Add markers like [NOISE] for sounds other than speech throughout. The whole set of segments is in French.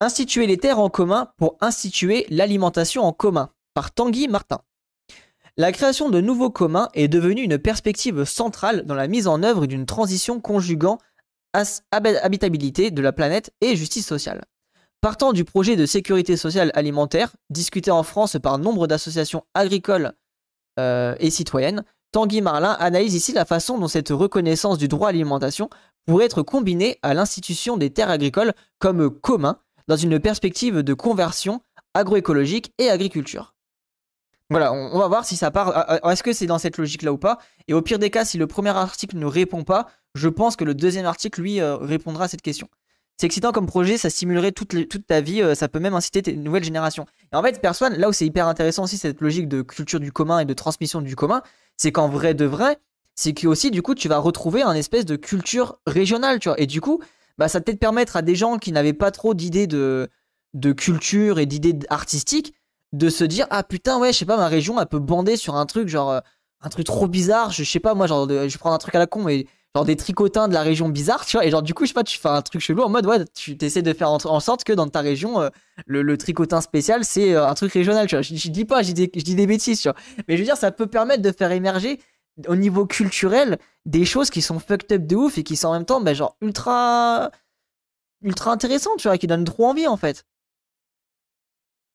Instituer les terres en commun pour instituer l'alimentation en commun, par Tanguy Martin. La création de nouveaux communs est devenue une perspective centrale dans la mise en œuvre d'une transition conjuguant habitabilité de la planète et justice sociale. Partant du projet de sécurité sociale alimentaire, discuté en France par nombre d'associations agricoles euh, et citoyennes, Tanguy Marlin analyse ici la façon dont cette reconnaissance du droit à l'alimentation pourrait être combinée à l'institution des terres agricoles comme commun dans une perspective de conversion agroécologique et agriculture. Voilà, on, va voir si ça part. Est-ce que c'est dans cette logique-là ou pas? Et au pire des cas, si le premier article ne répond pas, je pense que le deuxième article, lui, euh, répondra à cette question. C'est excitant comme projet, ça stimulerait toute, toute ta vie, euh, ça peut même inciter tes nouvelles générations. Et en fait, personne, là où c'est hyper intéressant aussi, cette logique de culture du commun et de transmission du commun, c'est qu'en vrai de vrai, c'est que aussi, du coup, tu vas retrouver un espèce de culture régionale, tu vois. Et du coup, bah, ça peut-être permettre à des gens qui n'avaient pas trop d'idées de, de culture et d'idées artistiques de se dire ah putain ouais je sais pas ma région elle peut bander sur un truc genre euh, un truc trop bizarre je, sais pas moi genre je vais prendre un truc à la con mais genre des tricotins de la région bizarre tu vois et genre du coup je sais pas tu fais un truc chelou en mode ouais tu essaies de faire en, sorte que dans ta région euh, le, tricotin spécial c'est euh, un truc régional tu vois. Je, dis pas je dis, je dis des bêtises tu vois. Mais je veux dire ça peut permettre de faire émerger au niveau culturel des choses qui sont fucked up de ouf et qui sont en même temps bah, genre ultra ultra intéressantes tu vois qui donnent trop envie en fait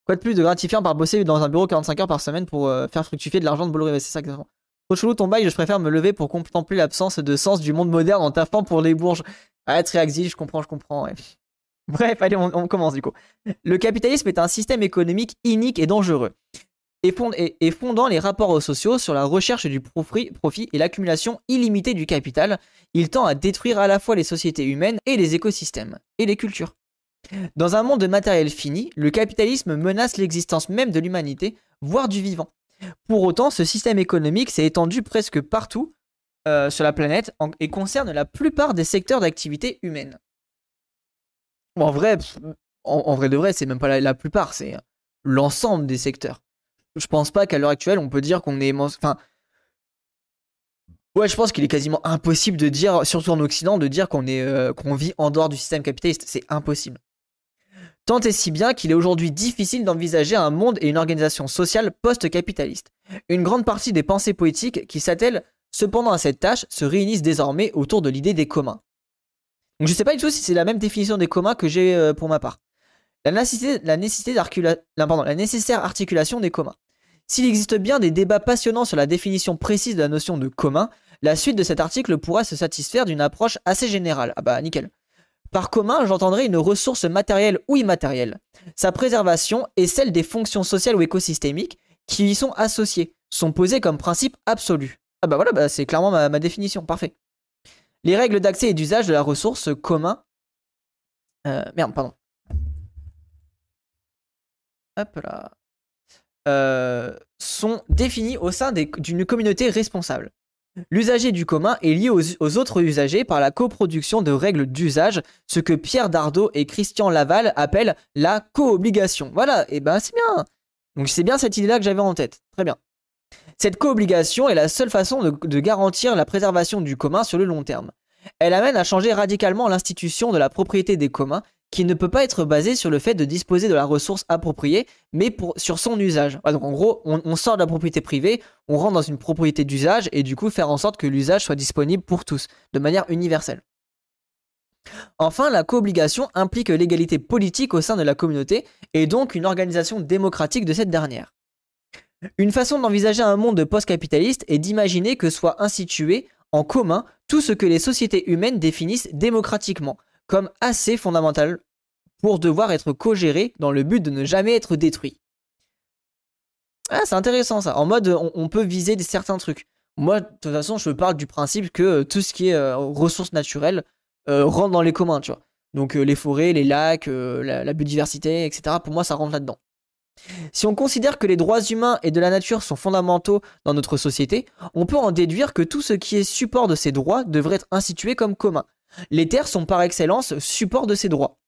Quoi de plus de gratifiant par bosser dans un bureau 45 heures par semaine pour euh, faire fructifier de l'argent de Bolloré C'est ça exactement. Trop chelou ton bail, je préfère me lever pour contempler l'absence de sens du monde moderne en tapant pour les bourges. Ah, très axile, je comprends, je comprends. [LAUGHS] Bref, allez, on, commence du coup. Le capitalisme est un système économique inique et dangereux. Et, fondant les rapports sociaux sur la recherche du profit, et l'accumulation illimitée du capital, il tend à détruire à la fois les sociétés humaines et les écosystèmes, et les cultures. Dans un monde de matériel fini, le capitalisme menace l'existence même de l'humanité, voire du vivant. Pour autant, ce système économique s'est étendu presque partout euh, sur la planète et concerne la plupart des secteurs d'activité humaine. en vrai, en, vrai de vrai, c'est même pas la, plupart, c'est l'ensemble des secteurs. Je pense pas qu'à l'heure actuelle, on peut dire qu'on est. Enfin. Ouais, je pense qu'il est quasiment impossible de dire, surtout en Occident, de dire qu'on est euh, qu'on vit en dehors du système capitaliste. C'est impossible. Tant et si bien qu'il est aujourd'hui difficile d'envisager un monde et une organisation sociale post-capitaliste. Une grande partie des pensées poétiques qui s'attellent cependant à cette tâche se réunissent désormais autour de l'idée des communs. Donc je sais pas du tout si c'est la même définition des communs que j'ai euh, pour ma part. La nécessité, la, nécessité la nécessaire articulation des communs. S'il existe bien des débats passionnants sur la définition précise de la notion de commun, la suite de cet article pourra se satisfaire d'une approche assez générale. Ah bah nickel. Par commun, j'entendrai une ressource matérielle ou immatérielle. Sa préservation et celle des fonctions sociales ou écosystémiques qui y sont associées sont posées comme principe absolu. Ah bah voilà, bah c'est clairement ma, définition, parfait. Les règles d'accès et d'usage de la ressource commun. Euh, merde, pardon. Hop là. Euh, sont définies au sein d'une communauté responsable. L'usager du commun est lié aux, autres usagers par la coproduction de règles d'usage, ce que Pierre Dardot et Christian Laval appellent la co-obligation. Voilà, et ben c'est bien. Donc c'est bien cette idée-là que j'avais en tête. Très bien. Cette co-obligation est la seule façon de, garantir la préservation du commun sur le long terme. Elle amène à changer radicalement l'institution de la propriété des communs qui ne peut pas être basé sur le fait de disposer de la ressource appropriée, mais sur son usage. donc en gros, on, sort de la propriété privée, on rentre dans une propriété d'usage, et du coup faire en sorte que l'usage soit disponible pour tous, de manière universelle. Enfin, la co-obligation implique l'égalité politique au sein de la communauté, et donc une organisation démocratique de cette dernière. Une façon d'envisager un monde post-capitaliste est d'imaginer que soit institué en commun tout ce que les sociétés humaines définissent démocratiquement, comme assez fondamental pour devoir être co-géré dans le but de ne jamais être détruit. Ah, c'est intéressant ça. En mode, on, peut viser certains trucs. Moi, de toute façon, je parle du principe que euh, tout ce qui est euh, ressources naturelles euh, rentre dans les communs, tu vois. Donc les forêts, les lacs, la, biodiversité, etc. Pour moi, ça rentre là-dedans. Si on considère que les droits humains et de la nature sont fondamentaux dans notre société, on peut en déduire que tout ce qui est support de ces droits devrait être institué comme commun. Les terres sont par excellence support de ces droits.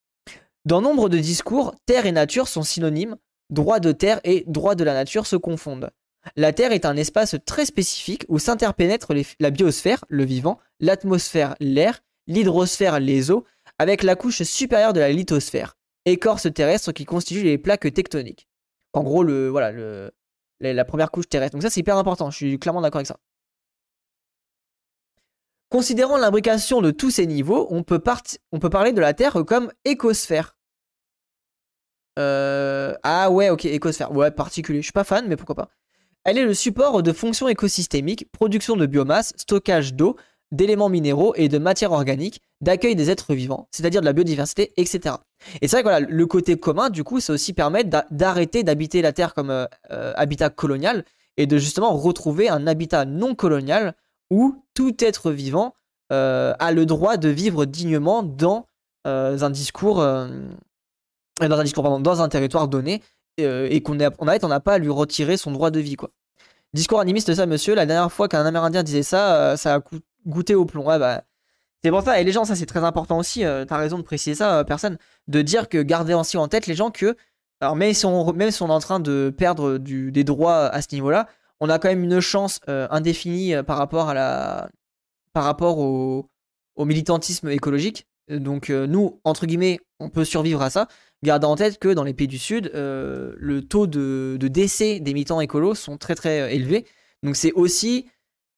Dans nombre de discours, terre et nature sont synonymes, droit de terre et droit de la nature se confondent. La Terre est un espace très spécifique où s'interpénètrent la biosphère, le vivant, l'atmosphère, l'air, l'hydrosphère, les eaux, avec la couche supérieure de la lithosphère, écorce terrestre qui constitue les plaques tectoniques. En gros, la première couche terrestre. Donc ça, c'est hyper important. Je suis clairement d'accord avec ça. Considérant l'imbrication de tous ces niveaux, on peut, parler de la Terre comme écosphère. Euh, ah ouais, ok, écosphère. Ouais, particulier. Je suis pas fan, mais pourquoi pas. Elle est le support de fonctions écosystémiques, production de biomasse, stockage d'eau, d'éléments minéraux et de matières organiques, d'accueil des êtres vivants, c'est-à-dire de la biodiversité, etc. Et c'est vrai que voilà, le côté commun, du coup, c'est aussi permettre d'arrêter d'habiter la Terre comme euh, euh, habitat colonial et de justement retrouver un habitat non colonial où tout être vivant euh, a le droit de vivre dignement dans un discours, dans un discours, dans un territoire donné, et qu'on n'a pas à lui retirer son droit de vie, quoi. Discours animiste, ça, monsieur. La dernière fois qu'un Amérindien disait ça, ça a goûté au plomb. Ouais, bah, c'est pour ça. Et les gens, ça, c'est très important aussi. T'as raison de préciser ça, personne. De dire que garder aussi en tête les gens que, alors même si on, même si on est en train de perdre des droits à ce niveau-là, on a quand même une chance euh, indéfinie euh, par rapport à la, par rapport au, militantisme écologique. Donc euh, nous, entre guillemets, on peut survivre à ça. Gardez en tête que dans les pays du Sud, le taux de, décès des militants écolos sont très très élevés. Donc c'est aussi,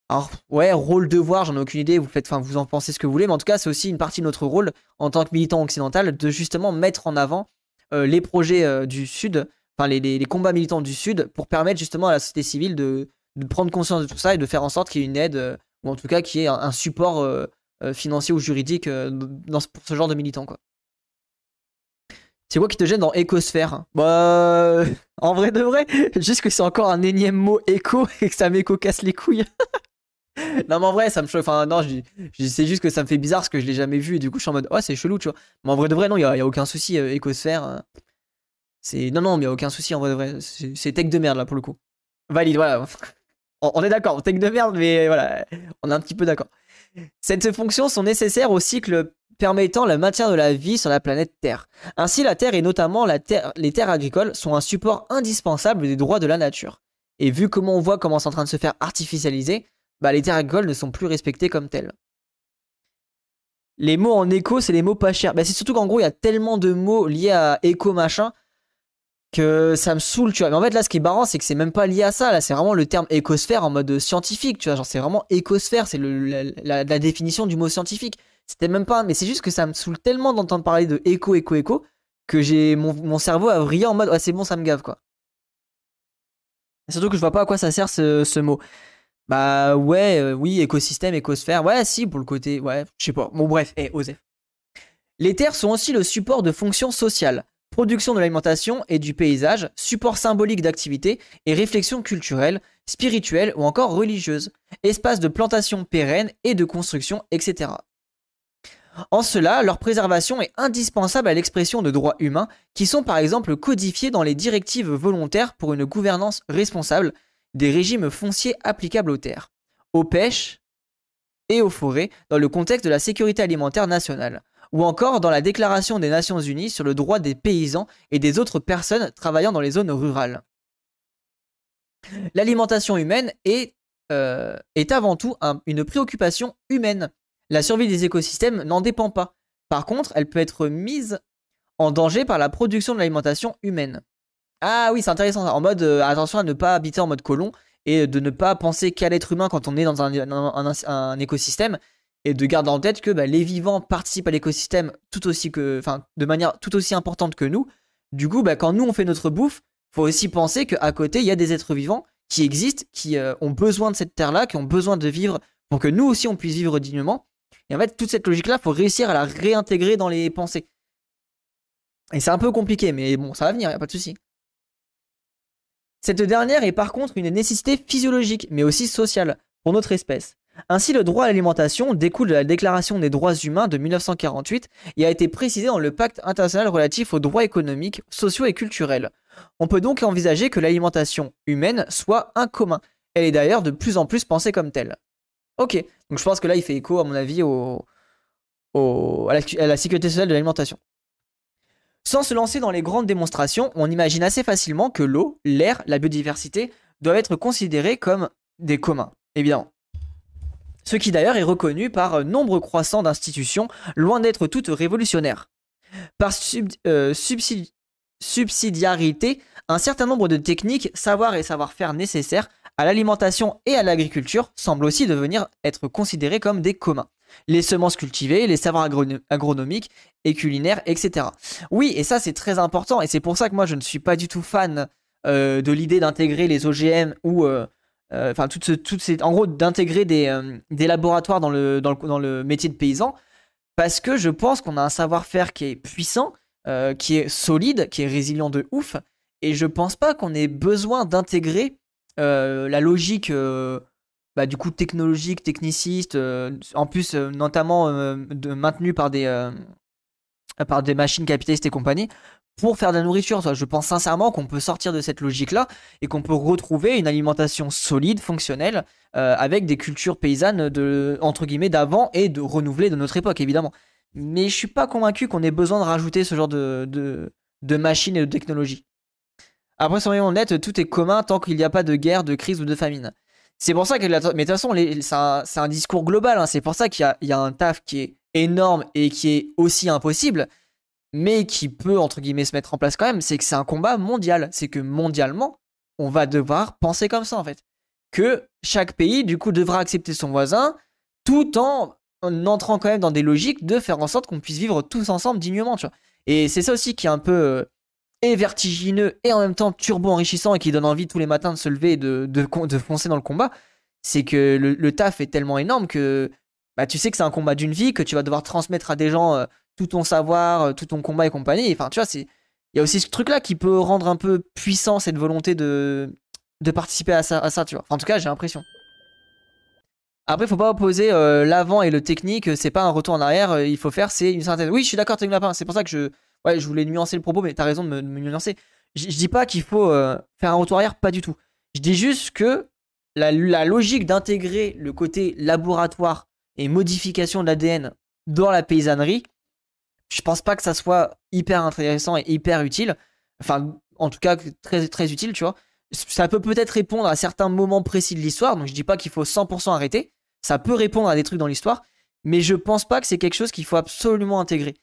alors ouais, rôle devoir, j'en ai aucune idée. Vous faites, enfin vous en pensez ce que vous voulez, mais en tout cas c'est aussi une partie de notre rôle en tant que militant occidental de justement mettre en avant les projets du Sud enfin les, combats militants du Sud pour permettre justement à la société civile de, prendre conscience de tout ça et de faire en sorte qu'il y ait une aide, euh, ou en tout cas qu'il y ait un, support euh, euh, financier ou juridique pour ce genre de militants. Quoi. C'est quoi qui te gêne dans écosphère Bah, [LAUGHS] en vrai de vrai, [LAUGHS] juste que c'est encore un énième mot éco [LAUGHS] et que ça m'éco casse les couilles. non, mais en vrai, ça me chauffe. Enfin, non, c'est juste que ça me fait bizarre parce que je l'ai jamais vu et du coup, je suis en mode, oh, c'est chelou, tu vois. Mais en vrai de vrai, non, il n'y a, aucun souci, écosphère. Non non, mais aucun souci en vrai vrai. C'est tech de merde là pour le coup. Valide, voilà. [LAUGHS] On est d'accord, tech de merde, mais voilà, on est un petit peu d'accord. Cette fonction sont nécessaires au cycle permettant le maintien de la vie sur la planète Terre. Ainsi, la Terre et notamment les terres agricoles sont un support indispensable des droits de la nature. Et vu comment on voit comment c'est en train de se faire artificialiser, bah les terres agricoles ne sont plus respectées comme telles. Les mots en éco, c'est les mots pas chers. Bah, c'est surtout qu'en gros, il y a tellement de mots liés à éco machin que ça me saoule, tu vois. Mais en fait, là, ce qui est marrant, c'est que c'est même pas lié à ça. Là, c'est vraiment le terme écosphère en mode scientifique, tu vois. Genre, c'est vraiment écosphère, c'est la, la, définition du mot scientifique. C'était même pas. Mais c'est juste que ça me saoule tellement d'entendre parler de éco, éco, éco, que j'ai mon, mon, cerveau a vrillé en mode, ah, c'est bon, ça me gave, quoi. surtout que je vois pas à quoi ça sert ce, ce mot. Bah ouais, euh, oui, écosystème, écosphère. Ouais, si, pour le côté. Ouais, je sais pas. Bon, bref, et eh, Les terres sont aussi le support de fonctions sociales production de l'alimentation et du paysage, support symbolique d'activité et réflexion culturelle, spirituelle ou encore religieuse, espace de plantation pérenne et de construction, etc. En cela, leur préservation est indispensable à l'expression de droits humains qui sont par exemple codifiés dans les directives volontaires pour une gouvernance responsable des régimes fonciers applicables aux terres, aux pêches et aux forêts dans le contexte de la sécurité alimentaire nationale, ou encore dans la Déclaration des Nations Unies sur le droit des paysans et des autres personnes travaillant dans les zones rurales. L'alimentation humaine est, euh, avant tout une préoccupation humaine. La survie des écosystèmes n'en dépend pas. Par contre, elle peut être mise en danger par la production de l'alimentation humaine. Ah oui, c'est intéressant. En mode, euh, attention à ne pas habiter en mode colon et de ne pas penser qu'à l'être humain quand on est dans un écosystème et de garder en tête que bah, les vivants participent à l'écosystème tout aussi que, enfin, de manière tout aussi importante que nous. Du coup, bah, quand nous on fait notre bouffe, faut aussi penser qu'à côté il y a des êtres vivants qui existent, qui euh, ont besoin de cette terre-là, qui ont besoin de vivre pour que nous aussi on puisse vivre dignement. Et en fait, toute cette logique-là, faut réussir à la réintégrer dans les pensées. Et c'est un peu compliqué, mais bon, ça va venir, y a pas de souci. Cette dernière est par contre une nécessité physiologique, mais aussi sociale, pour notre espèce. Ainsi, le droit à l'alimentation découle de la Déclaration des droits humains de 1948 et a été précisé dans le pacte international relatif aux droits économiques, sociaux et culturels. On peut donc envisager que l'alimentation humaine soit un commun. Elle est d'ailleurs de plus en plus pensée comme telle. Ok, donc je pense que là il fait écho à mon avis au, à, la, sécurité sociale de l'alimentation. Sans se lancer dans les grandes démonstrations, on imagine assez facilement que l'eau, l'air, la biodiversité doivent être considérés comme des communs, évidemment ce qui d'ailleurs est reconnu par nombre croissant d'institutions, loin d'être toutes révolutionnaires. Par subsidiarité, un certain nombre de techniques, savoirs et savoir-faire nécessaires à l'alimentation et à l'agriculture semblent aussi devenir être considérés comme des communs. Les semences cultivées, les savoirs agronomiques et culinaires, etc. Oui, et ça c'est très important, et c'est pour ça que moi je ne suis pas du tout fan euh, de l'idée d'intégrer les OGM ou euh, euh, enfin en gros d'intégrer des, des, laboratoires dans le, métier de paysan, parce que je pense qu'on a un savoir-faire qui est puissant, qui est solide, qui est résilient de ouf, et je pense pas qu'on ait besoin d'intégrer euh, la logique euh, bah, du coup technologique, techniciste, euh, en plus notamment de, maintenue par des, par des machines capitalistes et compagnie, pour faire de la nourriture. Je pense sincèrement qu'on peut sortir de cette logique-là et qu'on peut retrouver une alimentation solide, fonctionnelle, avec des cultures paysannes entre d'avant et de renouveler de notre époque, évidemment. Mais je suis pas convaincu qu'on ait besoin de rajouter ce genre de machines et de technologies. Après, soyons honnêtes, tout est commun tant qu'il n'y a pas de guerre, de crise ou de famine. C'est pour ça que, mais de toute façon, c'est un, discours global. Hein. C'est pour ça qu'il y, a un taf qui est énorme et qui est aussi impossible, mais qui peut, entre guillemets, se mettre en place quand même. C'est que c'est un combat mondial. C'est que mondialement, on va devoir penser comme ça, en fait. Que chaque pays, du coup, devra accepter son voisin, tout en, entrant quand même dans des logiques de faire en sorte qu'on puisse vivre tous ensemble dignement, tu vois. Et c'est ça aussi qui est un peu euh, vertigineux et en même temps turbo enrichissant et qui donne envie tous les matins de se lever et de, de, foncer dans le combat, c'est que le, taf est tellement énorme que bah, tu sais que c'est un combat d'une vie, que tu vas devoir transmettre à des gens euh, tout ton savoir, euh, tout ton combat et compagnie. Enfin, tu vois, c'est il y a aussi ce truc-là qui peut rendre un peu puissant cette volonté de, de participer à ça, à ça, tu vois. en tout cas, j'ai l'impression. Après, faut pas opposer euh, l'avant et le technique, c'est pas un retour en arrière, il faut faire, c'est une certaine. Oui, je suis d'accord, Lapin, c'est pour ça que je, Ouais, je voulais nuancer le propos, mais t'as raison de me, nuancer. Je, dis pas qu'il faut euh, faire un retour arrière, pas du tout. Je dis juste que la, logique d'intégrer le côté laboratoire et modification de l'ADN dans la paysannerie, je pense pas que ça soit hyper intéressant et hyper utile. Enfin, en tout cas, très, très utile, tu vois. Ça peut peut-être répondre à certains moments précis de l'histoire, donc je dis pas qu'il faut 100% arrêter. Ça peut répondre à des trucs dans l'histoire, mais je pense pas que c'est quelque chose qu'il faut absolument intégrer.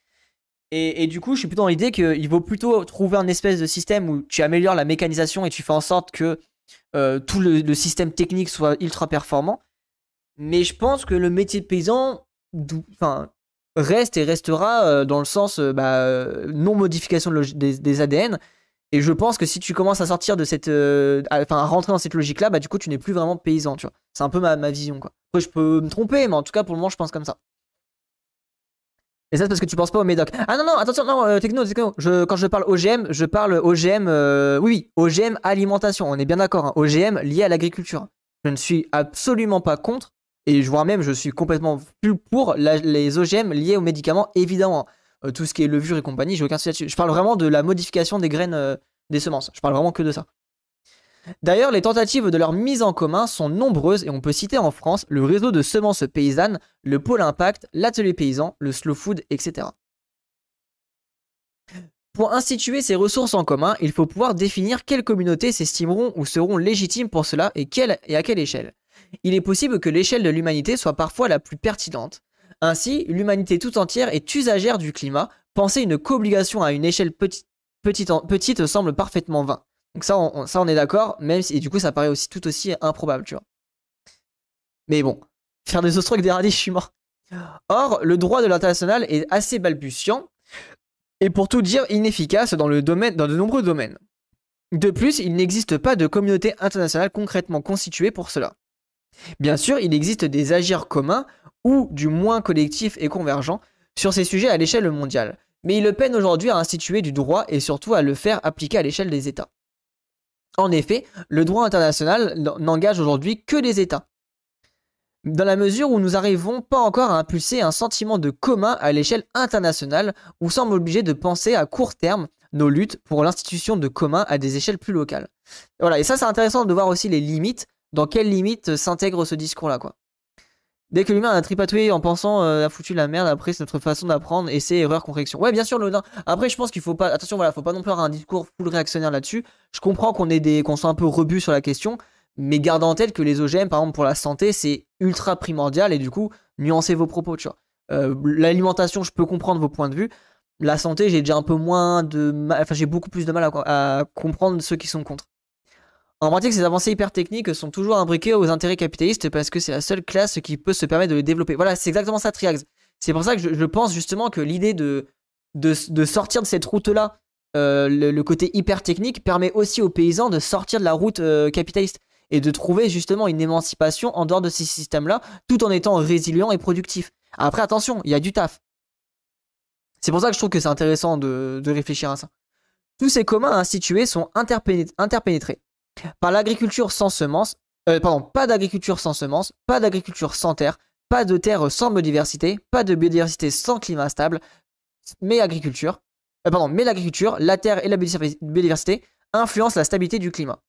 Et, du coup, je suis plutôt dans l'idée qu'il vaut plutôt trouver un espèce de système où tu améliores la mécanisation et tu fais en sorte que euh, tout le, système technique soit ultra performant. Mais je pense que le métier de paysan enfin, reste et restera euh, dans le sens euh, bah, non-modification des, ADN. Et je pense que si tu commences à sortir de cette. enfin, à rentrer dans cette logique-là, bah, du coup, tu n'es plus vraiment paysan, tu vois. C'est un peu ma, ma vision, quoi. Après, je peux me tromper, mais en tout cas, pour le moment, je pense comme ça. Et ça, c'est parce que tu penses pas au médoc. Ah non, non, attention, non, euh, techno, techno. Quand je parle OGM, je parle OGM, euh, oui, oui, OGM alimentation. On est bien d'accord, hein, OGM lié à l'agriculture. Je ne suis absolument pas contre, et je vois même, je suis complètement plus pour les OGM liés aux médicaments, évidemment. Euh, tout ce qui est levure et compagnie, j'ai aucun souci là-dessus. Je parle vraiment de la modification des graines des semences. Je parle vraiment que de ça. D'ailleurs, les tentatives de leur mise en commun sont nombreuses et on peut citer en France le réseau de semences paysannes, le pôle impact, l'atelier paysan, le slow food, etc. Pour instituer ces ressources en commun, il faut pouvoir définir quelles communautés s'estimeront ou seront légitimes pour cela et, et à quelle échelle. Il est possible que l'échelle de l'humanité soit parfois la plus pertinente. Ainsi, l'humanité tout entière est usagère du climat, penser une co-obligation à une échelle petite, petite semble parfaitement vain. Donc ça, on, ça, on est d'accord, même si, et du coup, ça paraît aussi tout aussi improbable, tu vois. Mais bon, faire des ostres avec des radis, je suis mort. Or, le droit de l'international est assez balbutiant, et pour tout dire, inefficace dans, le domaine, dans de nombreux domaines. De plus, il n'existe pas de communauté internationale concrètement constituée pour cela. Bien sûr, il existe des agirs communs, ou du moins collectifs et convergents, sur ces sujets à l'échelle mondiale, mais il peine aujourd'hui à instituer du droit et surtout à le faire appliquer à l'échelle des États. En effet, le droit international n'engage aujourd'hui que les États. Dans la mesure où nous n'arrivons pas encore à impulser un sentiment de commun à l'échelle internationale, ou sommes obligés de penser à court terme nos luttes pour l'institution de commun à des échelles plus locales. Voilà, et ça c'est intéressant de voir aussi les limites, dans quelles limites s'intègre ce discours-là, quoi? Dès que l'humain a tripatouillé en pensant euh, a foutu la merde, après c'est notre façon d'apprendre, essai, erreur, correction. Ouais, bien sûr, Lodin. Après, je pense qu'il faut pas. Attention, voilà, faut pas non plus avoir un discours full réactionnaire là-dessus. Je comprends qu'on des, qu'on soit un peu rebut sur la question, mais gardez en tête que les OGM, par exemple pour la santé, c'est ultra primordial et du coup, nuancez vos propos, tu vois. Euh, l'alimentation, je peux comprendre vos points de vue. la santé, j'ai déjà un peu moins de enfin j'ai beaucoup plus de mal à, comprendre ceux qui sont contre. En pratique, ces avancées hyper techniques sont toujours imbriquées aux intérêts capitalistes parce que c'est la seule classe qui peut se permettre de les développer. Voilà, c'est exactement ça, Triax. C'est pour ça que je, pense justement que l'idée de, de, sortir de cette route-là, euh, le, côté hyper technique, permet aussi aux paysans de sortir de la route euh, capitaliste et de trouver justement une émancipation en dehors de ces systèmes-là, tout en étant résilient et productif. Après, attention, il y a du taf. C'est pour ça que je trouve que c'est intéressant de, réfléchir à ça. Tous ces communs institués sont interpénétrés par l'agriculture sans semences, euh, pardon, pas d'agriculture sans semences, pas d'agriculture sans terre, pas de terre sans biodiversité, pas de biodiversité sans climat stable, mais agriculture, euh, pardon, mais l'agriculture, la terre et la biodiversité influencent la stabilité du climat.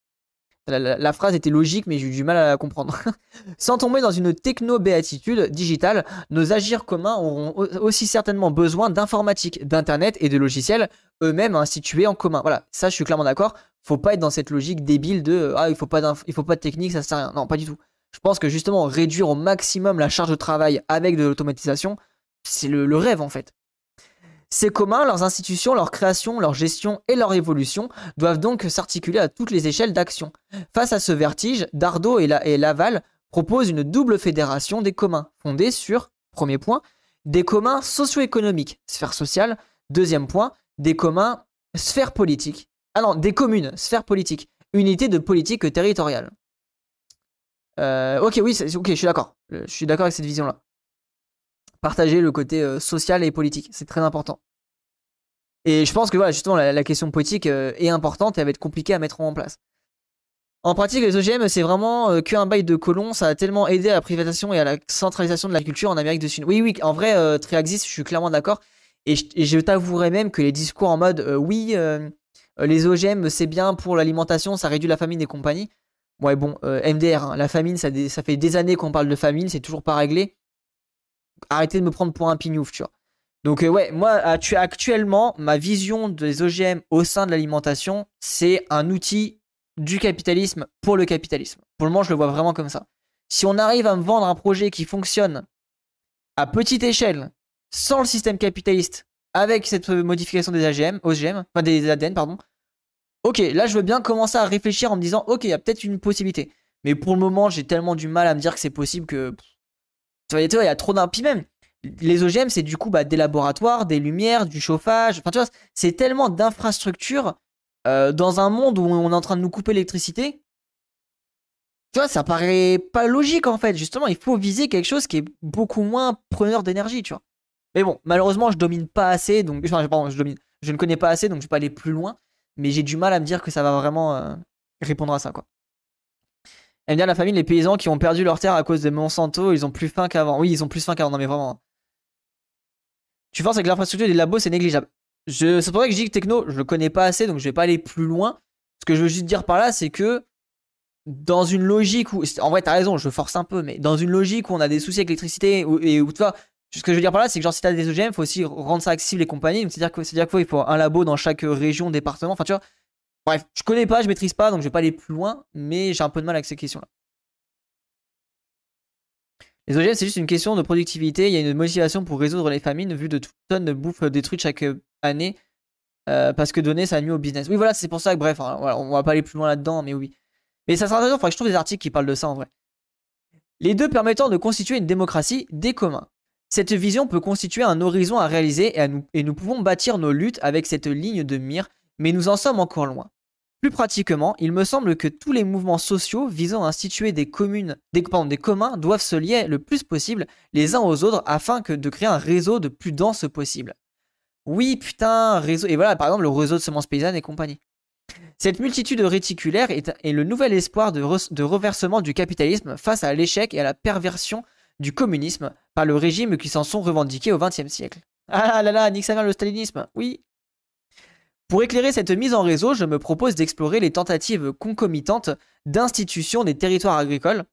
La, phrase était logique, mais j'ai eu du mal à la comprendre. [LAUGHS] Sans tomber dans une techno-béatitude digitale, nos agirs communs auront aussi certainement besoin d'informatique, d'internet et de logiciels eux-mêmes institués en commun. Voilà, ça je suis clairement d'accord. Faut pas être dans cette logique débile de ah il faut pas il faut pas de technique, ça sert à rien. Non, pas du tout. Je pense que justement réduire au maximum la charge de travail avec de l'automatisation, c'est le rêve en fait. Ces communs, leurs institutions, leur création, leur gestion et leur évolution doivent donc s'articuler à toutes les échelles d'action. Face à ce vertige, Dardot et, Laval proposent une double fédération des communs, fondée sur, premier point, des communs socio-économiques, sphère sociale, deuxième point, des communs sphère politique. Ah non, des communes, sphère politique, unité de politique territoriale. Euh, ok, oui, ok, je suis d'accord. Je suis d'accord avec cette vision-là partager le côté euh, social et politique. C'est très important. Et je pense que voilà, justement, la, question politique euh, est importante et elle va être compliquée à mettre en place. En pratique, les OGM, c'est vraiment euh, qu'un bail de colons. Ça a tellement aidé à la privatisation et à la centralisation de la culture en Amérique du Sud. Oui, oui, en vrai, Triaxis, je suis clairement d'accord. Et je, t'avouerai même que les discours en mode oui, les OGM, c'est bien pour l'alimentation, ça réduit la famine et compagnie. Ouais, bon, MDR, hein, la famine, ça, ça fait des années qu'on parle de famine, c'est toujours pas réglé arrêtez de me prendre pour un pignouf, tu vois. Donc euh, ouais, moi actuellement, ma vision des OGM au sein de l'alimentation, c'est un outil du capitalisme pour le capitalisme. Pour le moment, je le vois vraiment comme ça. Si on arrive à me vendre un projet qui fonctionne à petite échelle, sans le système capitaliste, avec cette modification des AGM, OGM, enfin des ADN, pardon, ok, là je veux bien commencer à réfléchir en me disant, ok, il y a peut-être une possibilité. Mais pour le moment, j'ai tellement du mal à me dire que c'est possible que tu vois, il y a trop d'un. même, les OGM, c'est du coup bah, des laboratoires, des lumières, du chauffage. Enfin, tu vois, c'est tellement d'infrastructures euh, dans un monde où on est en train de nous couper l'électricité. Tu vois, ça paraît pas logique en fait. Justement, il faut viser quelque chose qui est beaucoup moins preneur d'énergie, tu vois. Mais bon, malheureusement, je domine pas assez, donc. Je. Je ne connais pas assez, donc je vais pas aller plus loin. Mais j'ai du mal à me dire que ça va vraiment euh, répondre à ça, quoi. Elle bien la famille, les paysans qui ont perdu leur terre à cause de Monsanto, ils ont plus faim qu'avant. Oui, ils ont plus faim qu'avant, non mais vraiment. Tu penses que l'infrastructure des labos, c'est négligeable? C'est pour ça que je dis que techno, je le connais pas assez, donc je vais pas aller plus loin. Ce que je veux juste dire par là, c'est que dans une logique où. En vrai, t'as raison, je force un peu, mais dans une logique où on a des soucis avec l'électricité, et où, tu vois, ce que je veux dire par là, c'est que genre, si t'as des OGM, faut aussi rendre ça accessible et compagnie. C'est-à-dire qu'il faut un labo dans chaque région, département. Enfin, tu vois, Bref, je connais pas, je maîtrise pas, donc je vais pas aller plus loin, mais j'ai un peu de mal avec ces questions-là. Les OGM, c'est juste une question de productivité. Il y a une motivation pour résoudre les famines, vu de tonnes de bouffe détruites chaque année, euh, parce que donner, ça nuit au business. Oui, voilà, c'est pour ça que, bref, hein, on va pas aller plus loin là-dedans, mais oui. Mais ça sera intéressant, il faudrait que je trouve des articles qui parlent de ça en vrai. Les deux permettant de constituer une démocratie des communs. Cette vision peut constituer un horizon à réaliser et, nous, pouvons bâtir nos luttes avec cette ligne de mire mais nous en sommes encore loin. Plus pratiquement, il me semble que tous les mouvements sociaux visant à instituer des communes, des, des communs doivent se lier le plus possible les uns aux autres afin de créer un réseau de plus dense possible. Oui, putain, réseau. Et voilà, par exemple, le réseau de semences paysannes et compagnie. Cette multitude réticulaire est, le nouvel espoir de reversement du capitalisme face à l'échec et à la perversion du communisme par le régime qui s'en sont revendiqués au XXe siècle. Ah là là, nique sa le stalinisme. Oui, pour éclairer cette mise en réseau, je me propose d'explorer les tentatives concomitantes d'institution des territoires agricoles,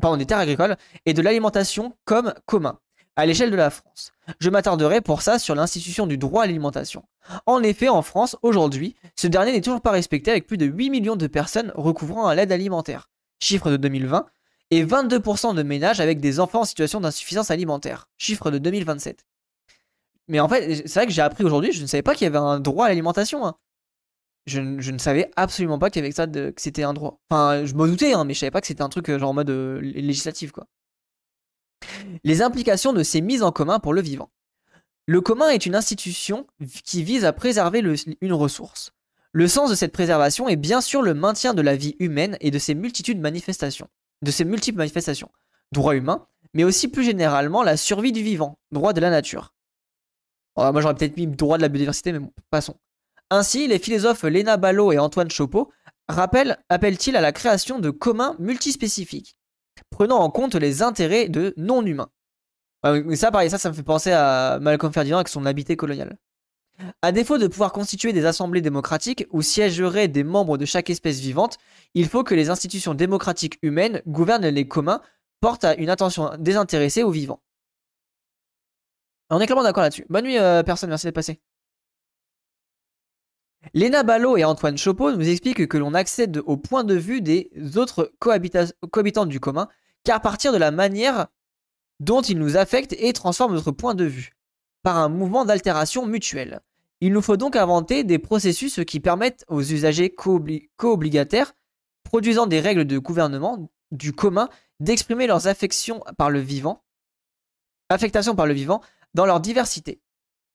pardon, des terres agricoles et de l'alimentation comme commun à l'échelle de la France. Je m'attarderai pour ça sur l'institution du droit à l'alimentation. En effet, en France, aujourd'hui, ce dernier n'est toujours pas respecté avec plus de 8 millions de personnes recouvrant à l'aide alimentaire, chiffre de 2020, et 22% de ménages avec des enfants en situation d'insuffisance alimentaire, chiffre de 2027. Mais en fait, c'est vrai que j'ai appris aujourd'hui, je ne savais pas qu'il y avait un droit à l'alimentation. hein. Je, ne- savais absolument pas qu'il y avait que que c'était un droit. Enfin, je me doutais, hein, mais je savais pas que c'était un truc euh, genre en mode euh, législatif, quoi. Les implications de ces mises en commun pour le vivant. Le commun est une institution qui vise à préserver une ressource. Le sens de cette préservation est bien sûr le maintien de la vie humaine et de ses multitudes de manifestations, de ses multiples manifestations, droits humains, mais aussi plus généralement la survie du vivant, droit de la nature. Alors, moi j'aurais peut-être mis droit de la biodiversité, mais bon, passons. Ainsi, les philosophes Léna Ballot et Antoine rappellent, appellent-ils à la création de communs multispécifiques, prenant en compte les intérêts de non-humains. Ça, pareil, ça, ça me fait penser à Malcolm Ferdinand avec son habité colonial. À défaut de pouvoir constituer des assemblées démocratiques où siégeraient des membres de chaque espèce vivante, il faut que les institutions démocratiques humaines gouvernent les communs, portent à une attention désintéressée aux vivants. On est clairement d'accord là-dessus. Bonne nuit, euh, personne, merci d'être passé. Léna Ballot et Antoine Chopeau nous expliquent que l'on accède au point de vue des autres cohabita- cohabitants du commun qu'à partir de la manière dont ils nous affectent et transforment notre point de vue, par un mouvement d'altération mutuelle. Il nous faut donc inventer des processus qui permettent aux usagers coobli- co-obligataires, produisant des règles de gouvernement du commun, d'exprimer leurs affections par le vivant, affectations par le vivant, dans leur diversité.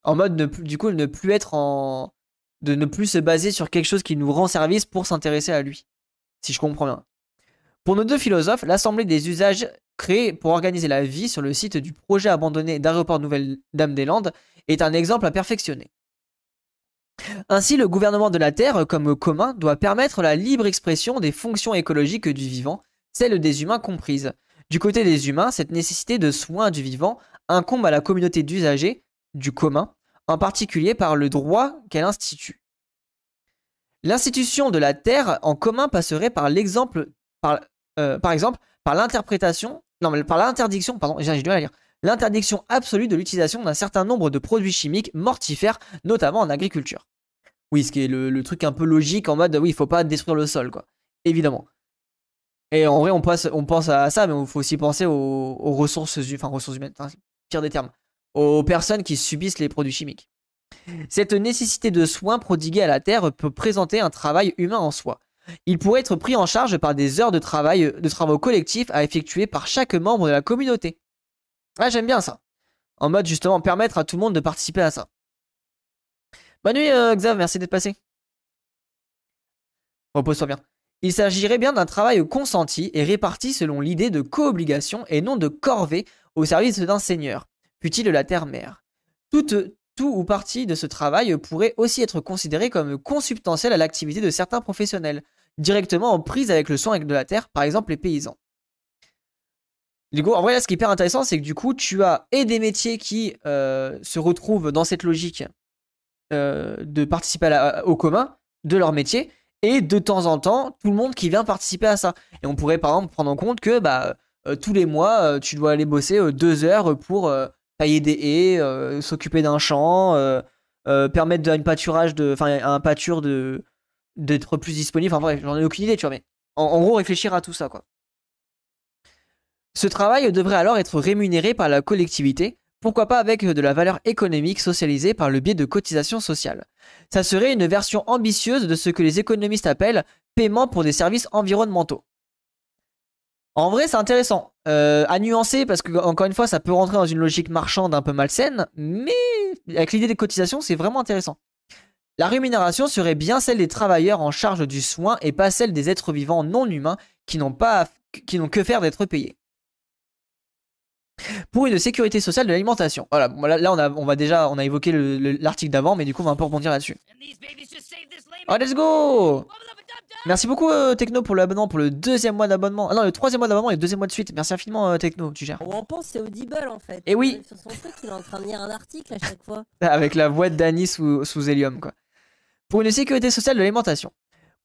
En mode, du coup, ne plus être en. de ne plus se baser sur quelque chose qui nous rend service pour s'intéresser à lui. Si je comprends bien. Pour nos deux philosophes, l'Assemblée des usages créée pour organiser la vie sur le site du projet abandonné d'aéroport Nouvelle-Dame-des-Landes est un exemple à perfectionner. Ainsi, le gouvernement de la Terre, comme commun, doit permettre la libre expression des fonctions écologiques du vivant, celles des humains comprises. Du côté des humains, cette nécessité de soin du vivant incombe à la communauté d'usagers, du commun, en particulier par le droit qu'elle institue. L'institution de la terre en commun passerait par l'exemple, par, euh, exemple, par l'interprétation, non, mais par l'interdiction, pardon, j'ai j'ai du mal lire, l'interdiction absolue de l'utilisation d'un certain nombre de produits chimiques mortifères, notamment en agriculture. Oui, ce qui est le, truc un peu logique en mode, oui, il faut pas détruire le sol, quoi. Évidemment. Et en vrai, on pense, à ça, mais il faut aussi penser aux, ressources, enfin, ressources humaines, hein, pire des termes, aux personnes qui subissent les produits chimiques. Cette nécessité de soins prodigués à la Terre peut présenter un travail humain en soi. Il pourrait être pris en charge par des heures de travail, de travaux collectifs à effectuer par chaque membre de la communauté. Ah, j'aime bien ça. En mode justement permettre à tout le monde de participer à ça. Bonne nuit, euh, Xav, merci d'être passé. Repose-toi bien. Il s'agirait bien d'un travail consenti et réparti selon l'idée de co-obligation et non de corvée au service d'un seigneur, fut-il la terre-mère. Toute, tout ou partie de ce travail pourrait aussi être considéré comme consubstantiel à l'activité de certains professionnels, directement en prise avec le soin de la terre, par exemple les paysans. En vrai, là, ce qui est hyper intéressant, c'est que du coup, tu as et des métiers qui euh, se retrouvent dans cette logique euh, de participer au commun de leur métier, et de temps en temps, tout le monde qui vient participer à ça. Et on pourrait par exemple prendre en compte que bah, euh, tous les mois, tu dois aller bosser deux heures pour tailler des haies, s'occuper d'un champ, permettre à une pâturage enfin, un pâture de d'être plus disponible. Enfin bref, j'en ai aucune idée, tu vois, mais en gros, réfléchir à tout ça, quoi. Ce travail devrait alors être rémunéré par la collectivité, pourquoi pas avec de la valeur économique socialisée par le biais de cotisations sociales. Ça serait une version ambitieuse de ce que les économistes appellent paiement pour des services environnementaux. En vrai, c'est intéressant. Euh, à nuancer, parce que, encore une fois, ça peut rentrer dans une logique marchande un peu malsaine, mais avec l'idée des cotisations, c'est vraiment intéressant. La rémunération serait bien celle des travailleurs en charge du soin et pas celle des êtres vivants non humains qui n'ont pas, qui n'ont que faire d'être payés. Pour une sécurité sociale de l'alimentation. Voilà, là, là, on, a, on va déjà, on a évoqué le- le- l'article d'avant, mais du coup, on va un peu rebondir là-dessus. Oh, let's go Merci beaucoup euh, Techno pour l'abonnement, pour le deuxième mois d'abonnement. Ah non, le troisième mois d'abonnement et le deuxième mois de suite. Merci infiniment euh, Techno, tu gères. On en pense, c'est Audible en fait. Eh oui. Sur son truc, il est en train de lire un article à chaque fois. [LAUGHS] Avec la voix d'Annie sous, sous hélium, quoi. Pour une sécurité sociale de l'alimentation.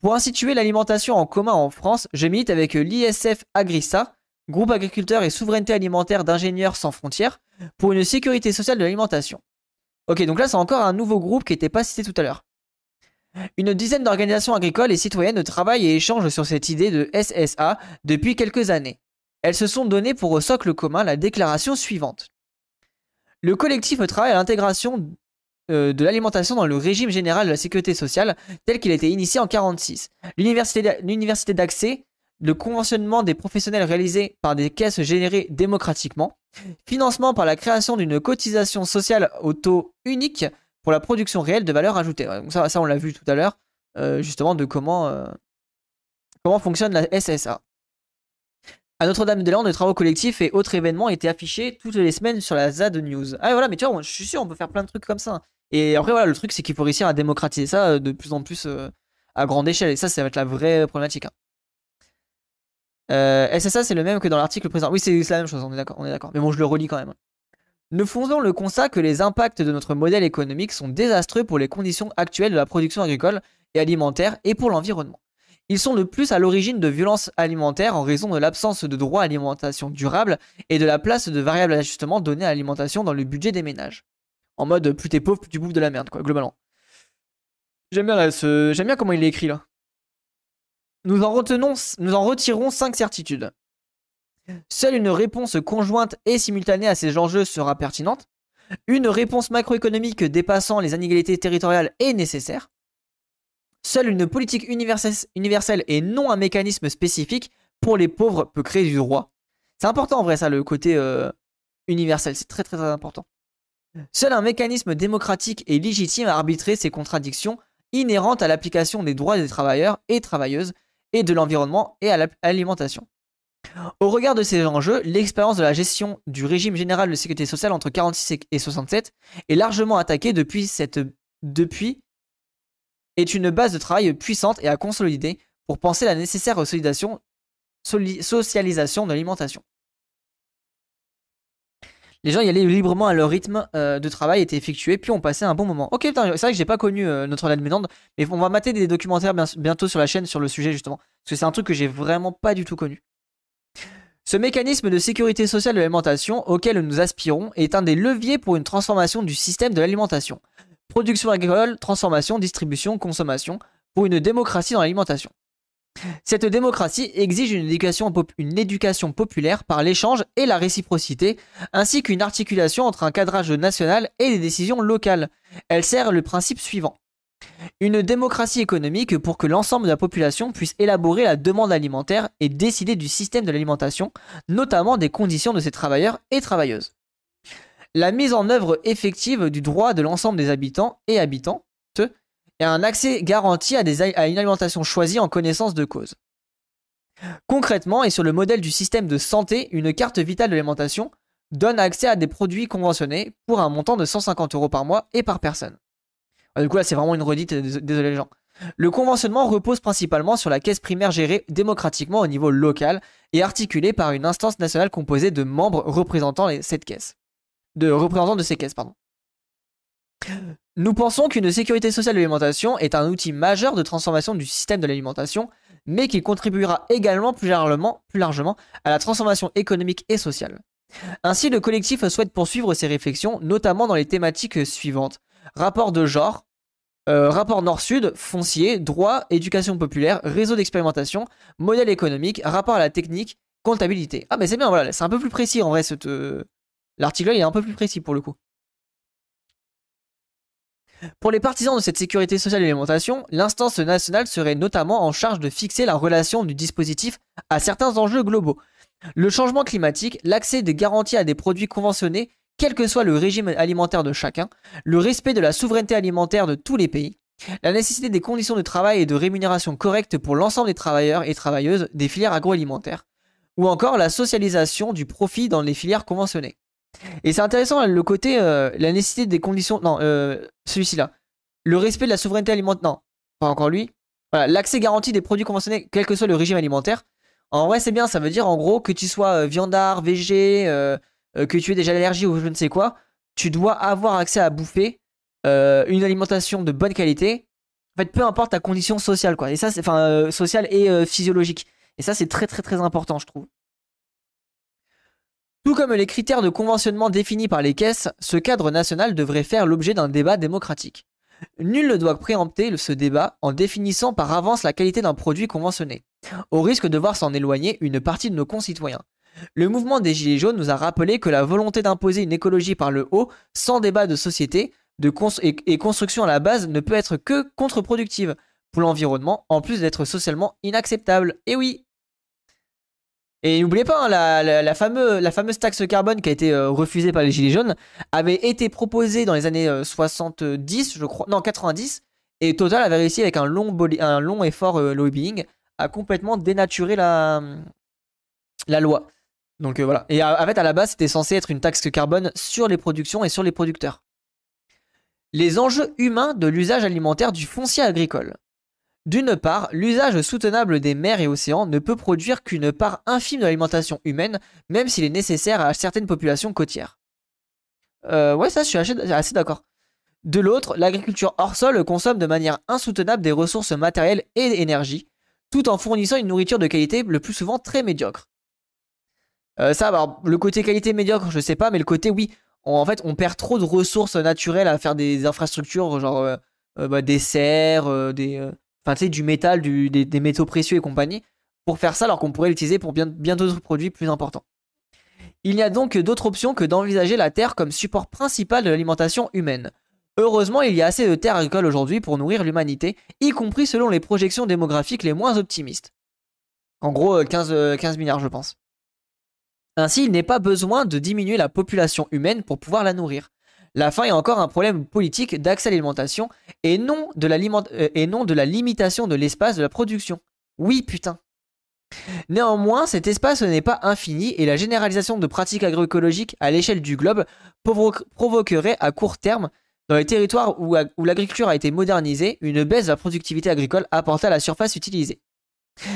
Pour instituer l'alimentation en commun en France, je milite avec euh, l'ISF Agrissa, groupe agriculteur et souveraineté alimentaire d'ingénieurs sans frontières, pour une sécurité sociale de l'alimentation. Ok, donc là, c'est encore un nouveau groupe qui n'était pas cité tout à l'heure. Une dizaine d'organisations agricoles et citoyennes travaillent et échangent sur cette idée de SSA depuis quelques années. Elles se sont données pour socle commun la déclaration suivante. Le collectif travaille à l'intégration euh, de l'alimentation dans le régime général de la sécurité sociale tel qu'il a été initié en 1946. L'université d'accès, le conventionnement des professionnels réalisé par des caisses générées démocratiquement, financement par la création d'une cotisation sociale au taux unique pour la production réelle de valeur ajoutée. Donc ça, ça on l'a vu tout à l'heure, euh, justement, de comment, euh, comment fonctionne la SSA. À Notre-Dame-des-Landes, les travaux collectifs et autres événements étaient affichés toutes les semaines sur la ZAD News. Ah voilà, mais tu vois, je suis sûr, on peut faire plein de trucs comme ça. Et après, voilà, le truc, c'est qu'il faut réussir à démocratiser ça euh, de plus en plus à grande échelle. Et ça, ça va être la vraie problématique. Hein. Euh, SSA, c'est le même que dans l'article présent. Oui, c'est la même chose, on est d'accord. Mais bon, je le relis quand même. Nous faisons le constat que les impacts de notre modèle économique sont désastreux pour les conditions actuelles de la production agricole et alimentaire et pour l'environnement. Ils sont de plus à l'origine de violences alimentaires en raison de l'absence de droits à l'alimentation durable et de la place de variables d'ajustement données à l'alimentation dans le budget des ménages en mode plus t'es pauvre, plus tu bouffes de la merde, quoi, globalement. J'aime bien, ce... J'aime bien comment il est écrit là. Nous en, retirons 5 certitudes. Seule une réponse conjointe et simultanée à ces enjeux sera pertinente. Une réponse macroéconomique dépassant les inégalités territoriales est nécessaire. Seule une politique universelle et non un mécanisme spécifique pour les pauvres peut créer du droit. C'est important en vrai ça, le côté euh, universel, c'est très très important. Seul un mécanisme démocratique est légitime à arbitrer ces contradictions inhérentes à l'application des droits des travailleurs et travailleuses et de l'environnement et à l'alimentation. Au regard de ces enjeux, l'expérience de la gestion du régime général de sécurité sociale entre 46 et 67 est largement attaquée depuis cette depuis est une base de travail puissante et à consolider pour penser la nécessaire socialisation de l'alimentation les gens y allaient librement à leur rythme euh, de travail était effectué, puis on passait un bon moment. Ok, c'est vrai que j'ai pas connu euh, Notre-Dame-des-Landes, mais on va mater des documentaires bientôt sur la chaîne sur le sujet justement, parce que c'est un truc que j'ai vraiment pas du tout connu. Ce mécanisme de sécurité sociale de l'alimentation auquel nous aspirons est un des leviers pour une transformation du système de l'alimentation. Production agricole, transformation, distribution, consommation, pour une démocratie dans l'alimentation. Cette démocratie exige une éducation, populaire par l'échange et la réciprocité, ainsi qu'une articulation entre un cadrage national et des décisions locales. Elle sert le principe suivant. Une démocratie économique pour que l'ensemble de la population puisse élaborer la demande alimentaire et décider du système de l'alimentation, notamment des conditions de ses travailleurs et travailleuses. La mise en œuvre effective du droit de l'ensemble des habitants et habitantes et un accès garanti à, une alimentation choisie en connaissance de cause. Concrètement, et sur le modèle du système de santé, une carte vitale de l'alimentation donne accès à des produits conventionnés pour un montant de 150 euros par mois et par personne. Du coup, là, c'est vraiment une redite, désolé les gens. Le conventionnement repose principalement sur la caisse primaire gérée démocratiquement au niveau local et articulée par une instance nationale composée de membres représentant. De représentants de ces caisses, pardon. Nous pensons qu'une sécurité sociale de l'alimentation est un outil majeur de transformation du système de l'alimentation, mais qui contribuera également plus largement, à la transformation économique et sociale. Ainsi, le collectif souhaite poursuivre ses réflexions, notamment dans les thématiques suivantes. Rapport de genre, euh, rapport nord-sud, foncier, droit, éducation populaire, réseau d'expérimentation, modèle économique, rapport à la technique, comptabilité. Ah mais c'est bien, voilà, c'est un peu plus précis en vrai. L'article est un peu plus précis pour le coup. Pour les partisans de cette sécurité sociale et l'alimentation, l'instance nationale serait notamment en charge de fixer la relation du dispositif à certains enjeux globaux. Le changement climatique, l'accès des garanties à des produits conventionnés, quel que soit le régime alimentaire de chacun, le respect de la souveraineté alimentaire de tous les pays, la nécessité des conditions de travail et de rémunération correctes pour l'ensemble des travailleurs et travailleuses des filières agroalimentaires, ou encore la socialisation du profit dans les filières conventionnées. Et c'est intéressant le côté, euh, la nécessité des conditions. Non, euh, celui-ci là. Le respect de la souveraineté alimentaire. Non, pas encore lui. Voilà, l'accès garanti des produits conventionnés, quel que soit le régime alimentaire. En vrai, c'est bien, ça veut dire en gros que tu sois euh, viandard, végé, que tu aies déjà l'allergie ou je ne sais quoi, tu dois avoir accès à bouffer une alimentation de bonne qualité. En fait, peu importe ta condition sociale, quoi. Et ça, c'est enfin sociale et physiologique. Et ça, c'est très très très important, je trouve. Tout comme les critères de conventionnement définis par les caisses, ce cadre national devrait faire l'objet d'un débat démocratique. Nul ne doit préempter ce débat en définissant par avance la qualité d'un produit conventionné, au risque de voir s'en éloigner une partie de nos concitoyens. Le mouvement des Gilets jaunes nous a rappelé que la volonté d'imposer une écologie par le haut, sans débat de société de et, et construction à la base, ne peut être que contre-productive pour l'environnement, en plus d'être socialement inacceptable. Et oui, et n'oubliez pas, hein, la, fameuse, taxe carbone qui a été euh, refusée par les Gilets jaunes avait été proposée dans les années 70, euh, je crois, non 90, et Total avait réussi avec un long, effort euh, lobbying à complètement dénaturer la loi. Donc voilà. Et en fait, à la base, c'était censé être une taxe carbone sur les productions et sur les producteurs. Les enjeux humains de l'usage alimentaire du foncier agricole. D'une part, l'usage soutenable des mers et océans ne peut produire qu'une part infime de l'alimentation humaine, même s'il est nécessaire à certaines populations côtières. Euh, ouais, ça, je suis assez, d'accord. De l'autre, l'agriculture hors sol consomme de manière insoutenable des ressources matérielles et d'énergie, tout en fournissant une nourriture de qualité le plus souvent très médiocre. Euh, ça, alors, le côté qualité médiocre, je sais pas, mais le côté oui, en fait, on perd trop de ressources naturelles à faire des infrastructures, genre euh, bah, des serres, des, enfin tu sais, du métal, des, métaux précieux et compagnie, pour faire ça alors qu'on pourrait l'utiliser pour bien, d'autres produits plus importants. Il n'y a donc d'autres options que d'envisager la terre comme support principal de l'alimentation humaine. Heureusement, il y a assez de terres agricoles aujourd'hui pour nourrir l'humanité, y compris selon les projections démographiques les moins optimistes. En gros, 15, euh, 15 euh, milliards, je pense. Ainsi, il n'est pas besoin de diminuer la population humaine pour pouvoir la nourrir. La faim est encore un problème politique d'accès à l'alimentation et, non de la euh, et non de la limitation de l'espace de la production. Oui, putain. Néanmoins, cet espace n'est pas infini et la généralisation de pratiques agroécologiques à l'échelle du globe provoquerait à court terme, dans les territoires où, l'agriculture a été modernisée, une baisse de la productivité agricole apportée à la surface utilisée.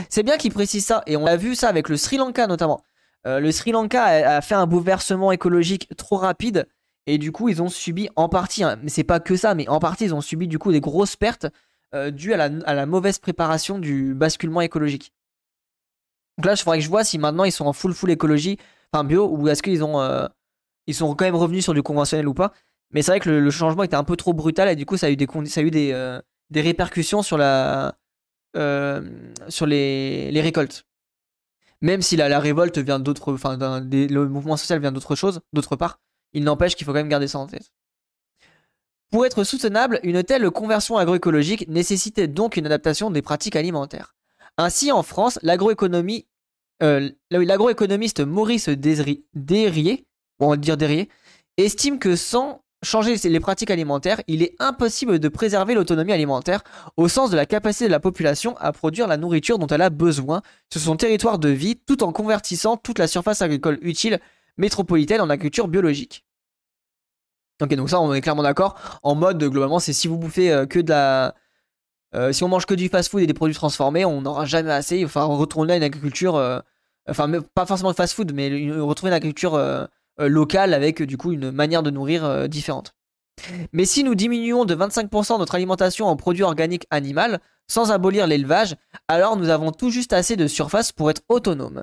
C'est bien qu'il précise ça, et on a vu ça avec le Sri Lanka notamment. Euh, le Sri Lanka a, fait un bouleversement écologique trop rapide et du coup, ils ont subi en partie, hein, mais c'est pas que ça, mais en partie, ils ont subi du coup des grosses pertes euh, dues à la, mauvaise préparation du basculement écologique. Donc là, il faudrait que je vois si maintenant ils sont en full full écologie, enfin bio, ou est-ce qu'ils ont, euh, ils sont quand même revenus sur du conventionnel ou pas. Mais c'est vrai que le, changement était un peu trop brutal et du coup, ça a eu des, ça a eu des, euh, des répercussions sur la, sur les, les récoltes. Même si la, la révolte vient d'autres, enfin, le mouvement social vient d'autre chose, d'autre part. Il n'empêche qu'il faut quand même garder ça en tête. Pour être soutenable, une telle conversion agroécologique nécessitait donc une adaptation des pratiques alimentaires. Ainsi, en France, euh, l'agroéconomiste Maurice Derrier, on va dire Derrier, estime que sans changer les pratiques alimentaires, il est impossible de préserver l'autonomie alimentaire au sens de la capacité de la population à produire la nourriture dont elle a besoin sur son territoire de vie tout en convertissant toute la surface agricole utile métropolitaine en agriculture biologique. Ok, donc ça, on est clairement d'accord. En mode, globalement, c'est si vous bouffez euh, que de la. Euh, si on mange que du fast-food et des produits transformés, on n'aura jamais assez. Il va retourner à une agriculture. Euh, enfin, pas forcément de fast-food, mais retrouver une agriculture locale avec du coup une manière de nourrir différente. Mais si nous diminuons de 25% notre alimentation en produits organiques animaux, sans abolir l'élevage, alors nous avons tout juste assez de surface pour être autonomes.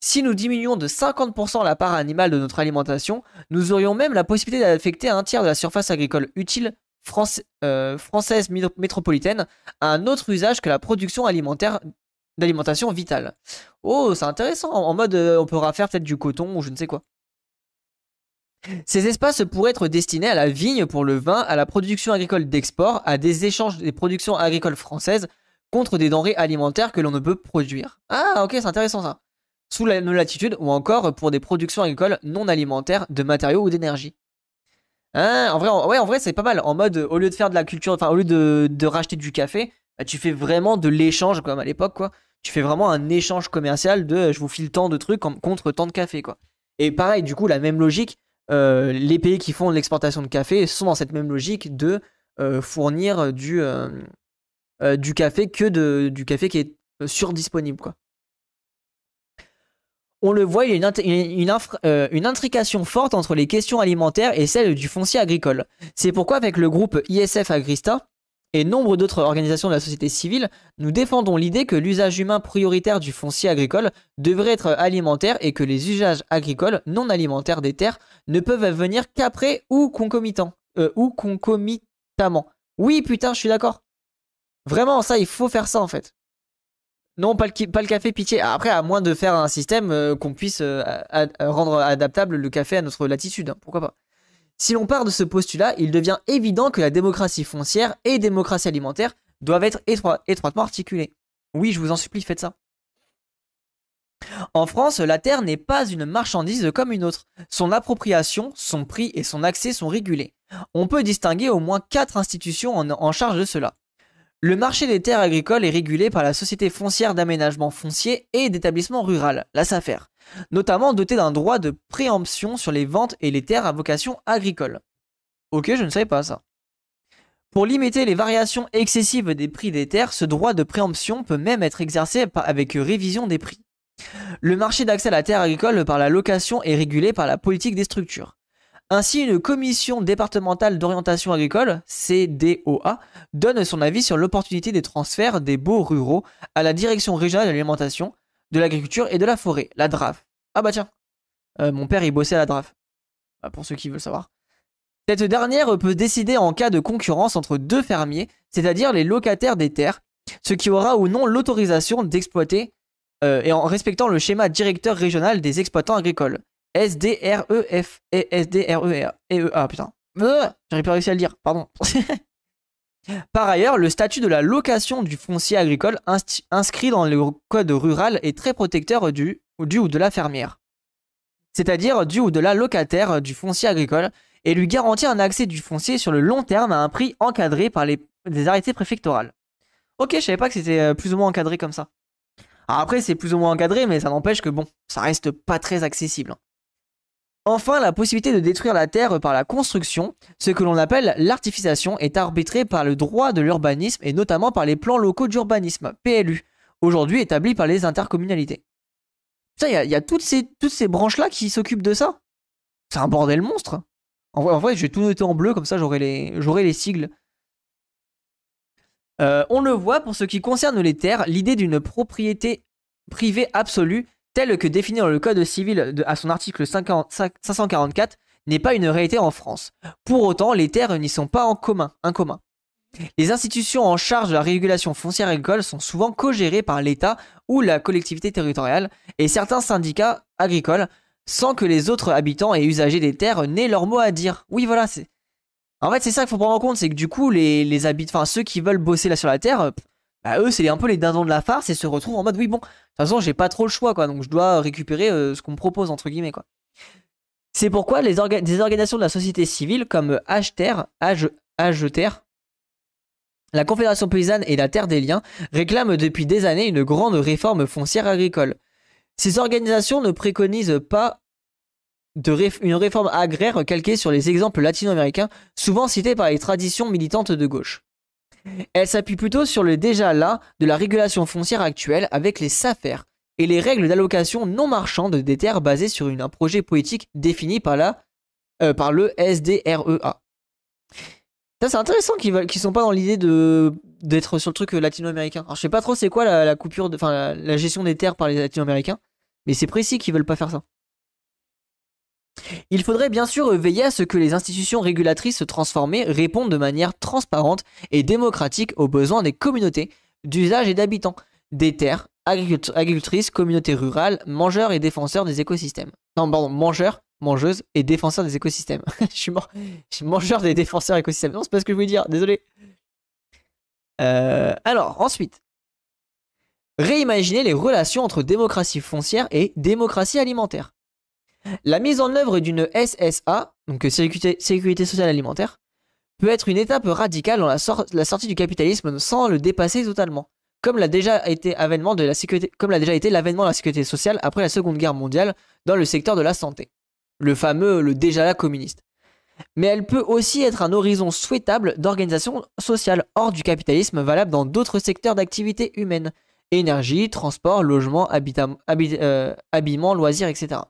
Si nous diminuons de 50% la part animale de notre alimentation, nous aurions même la possibilité d'affecter un tiers de la surface agricole utile euh, française métropolitaine à un autre usage que la production alimentaire d'alimentation vitale. Oh, c'est intéressant. En mode, euh, on pourra faire peut-être du coton ou je ne sais quoi. Ces espaces pourraient être destinés à la vigne pour le vin, à la production agricole d'export, à des échanges des productions agricoles françaises contre des denrées alimentaires que l'on ne peut produire. Ah, ok, c'est intéressant ça sous la, nos latitudes ou encore pour des productions agricoles non alimentaires de matériaux ou d'énergie. Hein, en vrai, c'est pas mal. En mode, au lieu de faire de la culture, enfin, au lieu de, racheter du café, bah, tu fais vraiment de l'échange, comme à l'époque, quoi. Tu fais vraiment un échange commercial de je vous file tant de trucs contre tant de café, quoi. Et pareil, du coup, la même logique, euh, les pays qui font l'exportation de café sont dans cette même logique de euh, fournir du, euh, du café que du café qui est surdisponible, quoi on le voit, il y a euh, une, intrication forte entre les questions alimentaires et celles du foncier agricole. C'est pourquoi avec le groupe ISF Agrista et nombre d'autres organisations de la société civile, nous défendons l'idée que l'usage humain prioritaire du foncier agricole devrait être alimentaire et que les usages agricoles non alimentaires des terres ne peuvent venir qu'après ou concomitant, euh, ou concomitamment. Oui, putain, je suis d'accord. Vraiment, ça, il faut faire ça en fait. Non, pas le, café, pitié. Après, à moins de faire un système euh, qu'on puisse euh, rendre adaptable le café à notre latitude. Hein, pourquoi pas? Si l'on part de ce postulat, il devient évident que la démocratie foncière et démocratie alimentaire doivent être étroitement articulées. Oui, je vous en supplie, faites ça. En France, la terre n'est pas une marchandise comme une autre. Son appropriation, son prix et son accès sont régulés. On peut distinguer au moins quatre institutions en, charge de cela. Le marché des terres agricoles est régulé par la Société foncière d'aménagement foncier et d'établissement rural, la SAFER, notamment dotée d'un droit de préemption sur les ventes et les terres à vocation agricole. Ok, je ne savais pas ça. Pour limiter les variations excessives des prix des terres, ce droit de préemption peut même être exercé avec révision des prix. Le marché d'accès à la terre agricole par la location est régulé par la politique des structures. Ainsi, une commission départementale d'orientation agricole, CDOA, donne son avis sur l'opportunité des transferts des baux ruraux à la direction régionale de l'alimentation, de l'agriculture et de la forêt, la DRAF. Ah bah tiens, euh, mon père il bossait à la DRAF. Bah, pour ceux qui veulent savoir. Cette dernière peut décider en cas de concurrence entre deux fermiers, c'est-à-dire les locataires des terres, ce qui aura ou non l'autorisation d'exploiter euh, et en respectant le schéma directeur régional des exploitants agricoles. S-D-R-E-F et S-D-R-E-A. E putain. Euh, J'arrive pas réussi à le dire, pardon. [LAUGHS] Par ailleurs, le statut de la location du foncier agricole inscrit dans le code rural est très protecteur du, du ou de la fermière. C'est-à-dire du ou de la locataire du foncier agricole et lui garantit un accès du foncier sur le long terme à un prix encadré par les, arrêtés préfectorales. Ok, je savais pas que c'était euh, plus ou moins encadré comme ça. après, c'est plus ou moins encadré, mais ça n'empêche que bon, ça reste pas très accessible. Enfin, la possibilité de détruire la terre par la construction, ce que l'on appelle l'artificiation, est arbitrée par le droit de l'urbanisme et notamment par les plans locaux d'urbanisme, PLU, aujourd'hui établis par les intercommunalités. il y, a, toutes ces, branches-là qui s'occupent de ça. C'est un bordel monstre. En vrai, je vais tout noter en bleu, comme ça j'aurai les, les sigles. Euh, on le voit pour ce qui concerne les terres, l'idée d'une propriété privée absolue tel que défini dans le Code civil à son article 544 n'est pas une réalité en France. Pour autant, les terres n'y sont pas en commun, un commun. Les institutions en charge de la régulation foncière agricole sont souvent co-gérées par l'État ou la collectivité territoriale et certains syndicats agricoles sans que les autres habitants et usagers des terres n'aient leur mot à dire. Oui, voilà, c'est. En fait, c'est ça qu'il faut prendre en compte, c'est que du coup, les, les habitants, enfin ceux qui veulent bosser là sur la terre, eux, c'est un peu les dindons de la farce et se retrouvent en mode oui, bon, de toute façon, j'ai pas trop le choix, quoi, donc je dois récupérer euh, ce qu'on me propose, entre guillemets, quoi. C'est pourquoi les des organisations de la société civile comme HTER, HTER, la Confédération paysanne et la Terre des Liens réclament depuis des années une grande réforme foncière agricole. Ces organisations ne préconisent pas une réforme agraire calquée sur les exemples latino-américains souvent cités par les traditions militantes de gauche. Elle s'appuie plutôt sur le déjà là de la régulation foncière actuelle avec les SAFER et les règles d'allocation non marchande des terres basées sur un projet politique défini par, la, euh, par le SDREA. Ça c'est intéressant qu'ils ne sont pas dans l'idée d'être sur le truc latino-américain. Alors je sais pas trop c'est quoi la, coupure, enfin la, gestion des terres par les latino-américains, mais c'est précis qu'ils veulent pas faire ça. Il faudrait bien sûr veiller à ce que les institutions régulatrices transformées répondent de manière transparente et démocratique aux besoins des communautés d'usage et d'habitants, des terres, agricultrices, communautés rurales, mangeurs et défenseurs des écosystèmes. Non, pardon, mangeurs, mangeuses et défenseurs des écosystèmes. [LAUGHS] je, suis je suis mangeur des défenseurs écosystèmes. Non, c'est pas ce que je voulais dire, désolé. Euh, alors, ensuite, réimaginer les relations entre démocratie foncière et démocratie alimentaire. La mise en œuvre d'une SSA, donc sécurité, sociale alimentaire, peut être une étape radicale dans la, sortie du capitalisme sans le dépasser totalement, comme l'a déjà été l'avènement de la sécurité, sociale après la Seconde Guerre mondiale dans le secteur de la santé, le fameux le déjà là communiste. Mais elle peut aussi être un horizon souhaitable d'organisation sociale hors du capitalisme valable dans d'autres secteurs d'activité humaine, énergie, transport, logement, euh, habillement, loisirs, etc.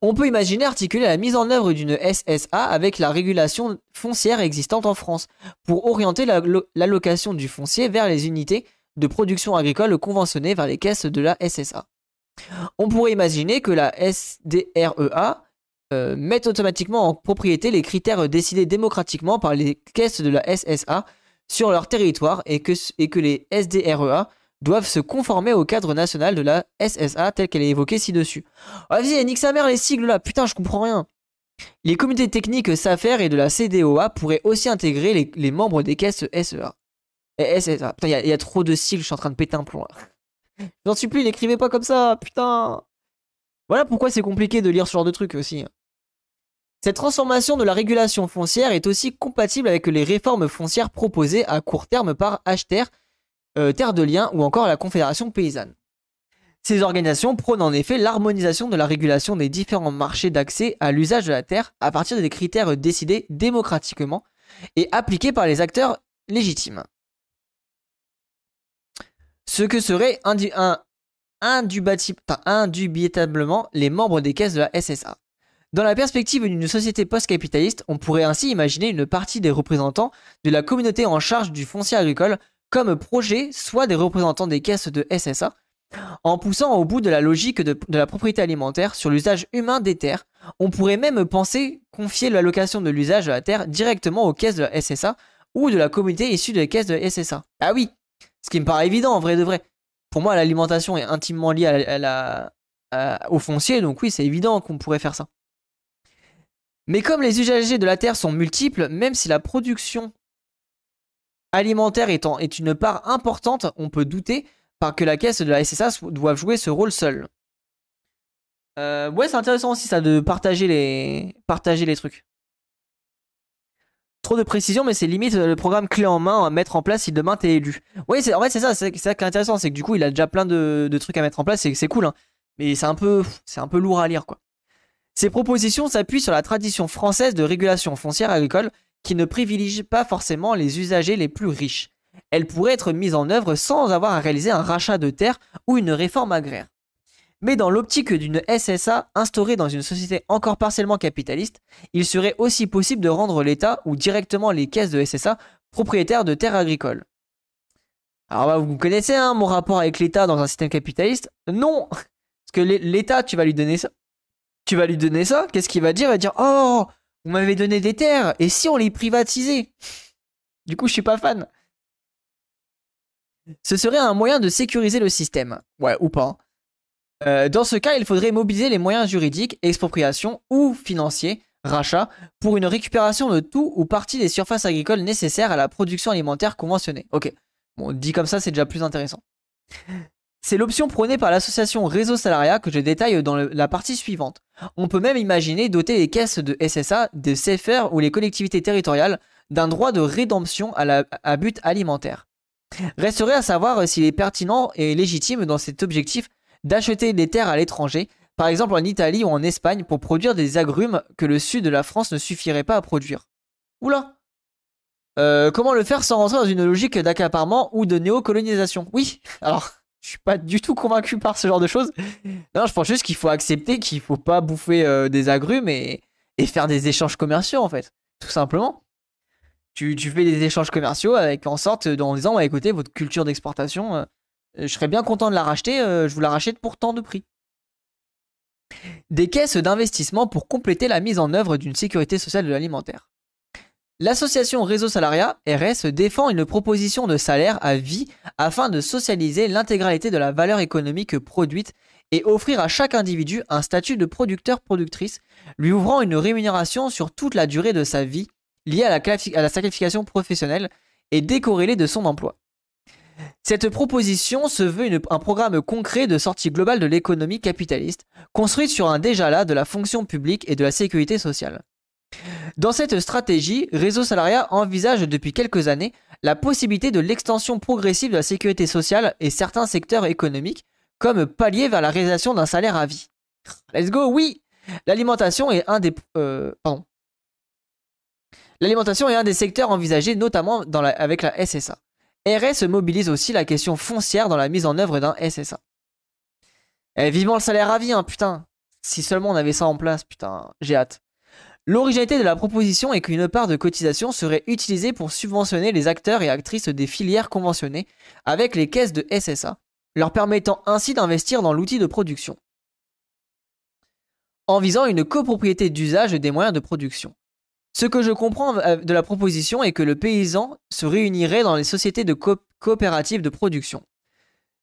On peut imaginer articuler la mise en œuvre d'une SSA avec la régulation foncière existante en France pour orienter l'allocation du foncier vers les unités de production agricole conventionnées vers les caisses de la SSA. On pourrait imaginer que la SDREA euh, mette automatiquement en propriété les critères décidés démocratiquement par les caisses de la SSA, sur leur territoire et que, et que les SDREA doivent se conformer au cadre national de la SSA tel qu'elle est évoquée ci-dessus. Ah, vas-y, nique sa mère les sigles là, putain, je comprends rien. Les communautés techniques SAFER et de la CDOA pourraient aussi intégrer les, membres des caisses SEA. Et SSA. Putain, il y, a trop de sigles, je suis en train de péter un plomb là. [LAUGHS] J'en suis plus, n'écrivez pas comme ça, putain. Voilà pourquoi c'est compliqué de lire ce genre de truc aussi. Cette transformation de la régulation foncière est aussi compatible avec les réformes foncières proposées à court terme par HTR, euh, Terre de Liens ou encore la Confédération paysanne. Ces organisations prônent en effet l'harmonisation de la régulation des différents marchés d'accès à l'usage de la terre à partir des critères décidés démocratiquement et appliqués par les acteurs légitimes. Ce que seraient indubitablement les membres des caisses de la SSA. Dans la perspective d'une société post-capitaliste, on pourrait ainsi imaginer une partie des représentants de la communauté en charge du foncier agricole comme projet, soit des représentants des caisses de SSA, en poussant au bout de la logique de, la propriété alimentaire sur l'usage humain des terres, on pourrait même penser confier l'allocation de l'usage de la terre directement aux caisses de la SSA ou de la communauté issue des caisses de SSA. Ah oui, ce qui me paraît évident en vrai de vrai. Pour moi, l'alimentation est intimement liée à la, au foncier, donc oui, c'est évident qu'on pourrait faire ça. Mais comme les usagers de la terre sont multiples, même si la production alimentaire étant, est une part importante, on peut douter que la caisse de la SSA doive jouer ce rôle seul. Euh, ouais, c'est intéressant aussi ça de partager les, trucs. Trop de précision, mais c'est limite le programme clé en main à mettre en place si demain t'es élu. Oui, en fait, c'est ça, c'est ça qui est intéressant, c'est que du coup, il a déjà plein de, trucs à mettre en place c'est cool, hein. mais c'est un, peu, c'est un peu lourd à lire, quoi. Ces propositions s'appuient sur la tradition française de régulation foncière agricole qui ne privilégie pas forcément les usagers les plus riches elle pourrait être mise en œuvre sans avoir à réaliser un rachat de terre ou une réforme agraire. Mais dans l'optique d'une SSA instaurée dans une société encore partiellement capitaliste, il serait aussi possible de rendre l'État ou directement les caisses de SSA propriétaires de terres agricoles. Alors bah, vous connaissez hein, mon rapport avec l'État dans un système capitaliste? Non Parce que l'État, tu vas lui donner ça? Tu vas lui donner ça, qu'est-ce qu'il va dire? Il va dire Oh, vous m'avez donné des terres, et si on les privatisait? Du coup, je suis pas fan. Ce serait un moyen de sécuriser le système. Ouais, ou pas. Euh, dans ce cas, il faudrait mobiliser les moyens juridiques, expropriation ou financiers, rachat, pour une récupération de tout ou partie des surfaces agricoles nécessaires à la production alimentaire conventionnée. Ok, bon, dit comme ça, c'est déjà plus intéressant. C'est l'option prônée par l'association Réseau Salariat que je détaille dans la partie suivante. On peut même imaginer doter les caisses de SSA, de CFR ou les collectivités territoriales d'un droit de rédemption à but alimentaire. Resterait à savoir s'il est pertinent et légitime dans cet objectif d'acheter des terres à l'étranger, par exemple en Italie ou en Espagne, pour produire des agrumes que le sud de la France ne suffirait pas à produire. Oula euh, Comment le faire sans rentrer dans une logique d'accaparement ou de néocolonisation? Oui, alors je suis pas du tout convaincu par ce genre de choses. Non, je pense juste qu'il faut accepter qu'il faut pas bouffer euh, des agrumes et faire des échanges commerciaux en fait, tout simplement. Tu, fais des échanges commerciaux avec en sorte en disant ouais, écoutez votre culture d'exportation euh, je serais bien content de la racheter euh, je vous la rachète pour tant de prix des caisses d'investissement pour compléter la mise en œuvre d'une sécurité sociale de l'alimentaire L'association Réseau Salariat, RS, défend une proposition de salaire à vie afin de socialiser l'intégralité de la valeur économique produite et offrir à chaque individu un statut de producteur-productrice, lui ouvrant une rémunération sur toute la durée de sa vie liée à la, sacrification professionnelle et décorrélée de son emploi. Cette proposition se veut un programme concret de sortie globale de l'économie capitaliste, construite sur un déjà-là de la fonction publique et de la sécurité sociale. Dans cette stratégie, Réseau Salariat envisage depuis quelques années la possibilité de l'extension progressive de la sécurité sociale et certains secteurs économiques, comme palier vers la réalisation d'un salaire à vie. Let's go, oui L'alimentation est un des... Euh, pardon. L'alimentation est un des secteurs envisagés notamment avec la SSA. RS mobilise aussi la question foncière dans la mise en œuvre d'un SSA. Eh, vivement le salaire à vie, hein, putain. Si seulement on avait ça en place, putain, j'ai hâte. L'originalité de la proposition est qu'une part de cotisation serait utilisée pour subventionner les acteurs et actrices des filières conventionnées avec les caisses de SSA, leur permettant ainsi d'investir dans l'outil de production. En visant une copropriété d'usage des moyens de production. Ce que je comprends euh, de la proposition est que le paysan se réunirait dans les sociétés de co- coopératives de production.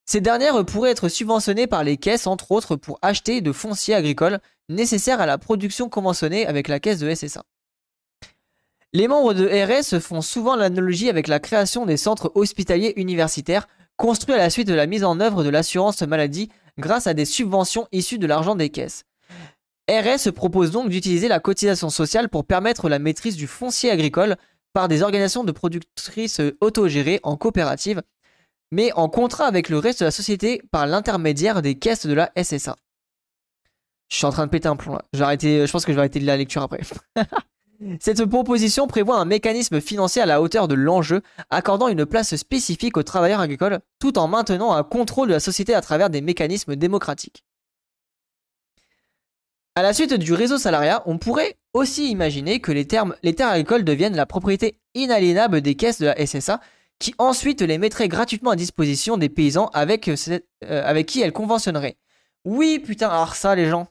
Ces dernières pourraient être subventionnées par les caisses, entre autres, pour acheter de foncier agricole nécessaire à la production conventionnée avec la caisse de SSA. Les membres de RS font souvent l'analogie avec la création des centres hospitaliers universitaires construits à la suite de la mise en œuvre de l'assurance maladie grâce à des subventions issues de l'argent des caisses. RS propose donc d'utiliser la cotisation sociale pour permettre la maîtrise du foncier agricole par des organisations de productrices autogérées en coopérative, mais en contrat avec le reste de la société par l'intermédiaire des caisses de la SSA. Je suis en train de péter un plomb là. Je, pense que je vais arrêter la lecture après. [LAUGHS] Cette proposition prévoit un mécanisme financier à la hauteur de l'enjeu, accordant une place spécifique aux travailleurs agricoles, tout en maintenant un contrôle de la société à travers des mécanismes démocratiques. À la suite du réseau salariat, on pourrait aussi imaginer que les, terres agricoles deviennent la propriété inaliénable des caisses de la SSA, qui ensuite les mettraient gratuitement à disposition des paysans avec, euh, avec qui elles conventionneraient. Oui, putain, alors ça, les gens,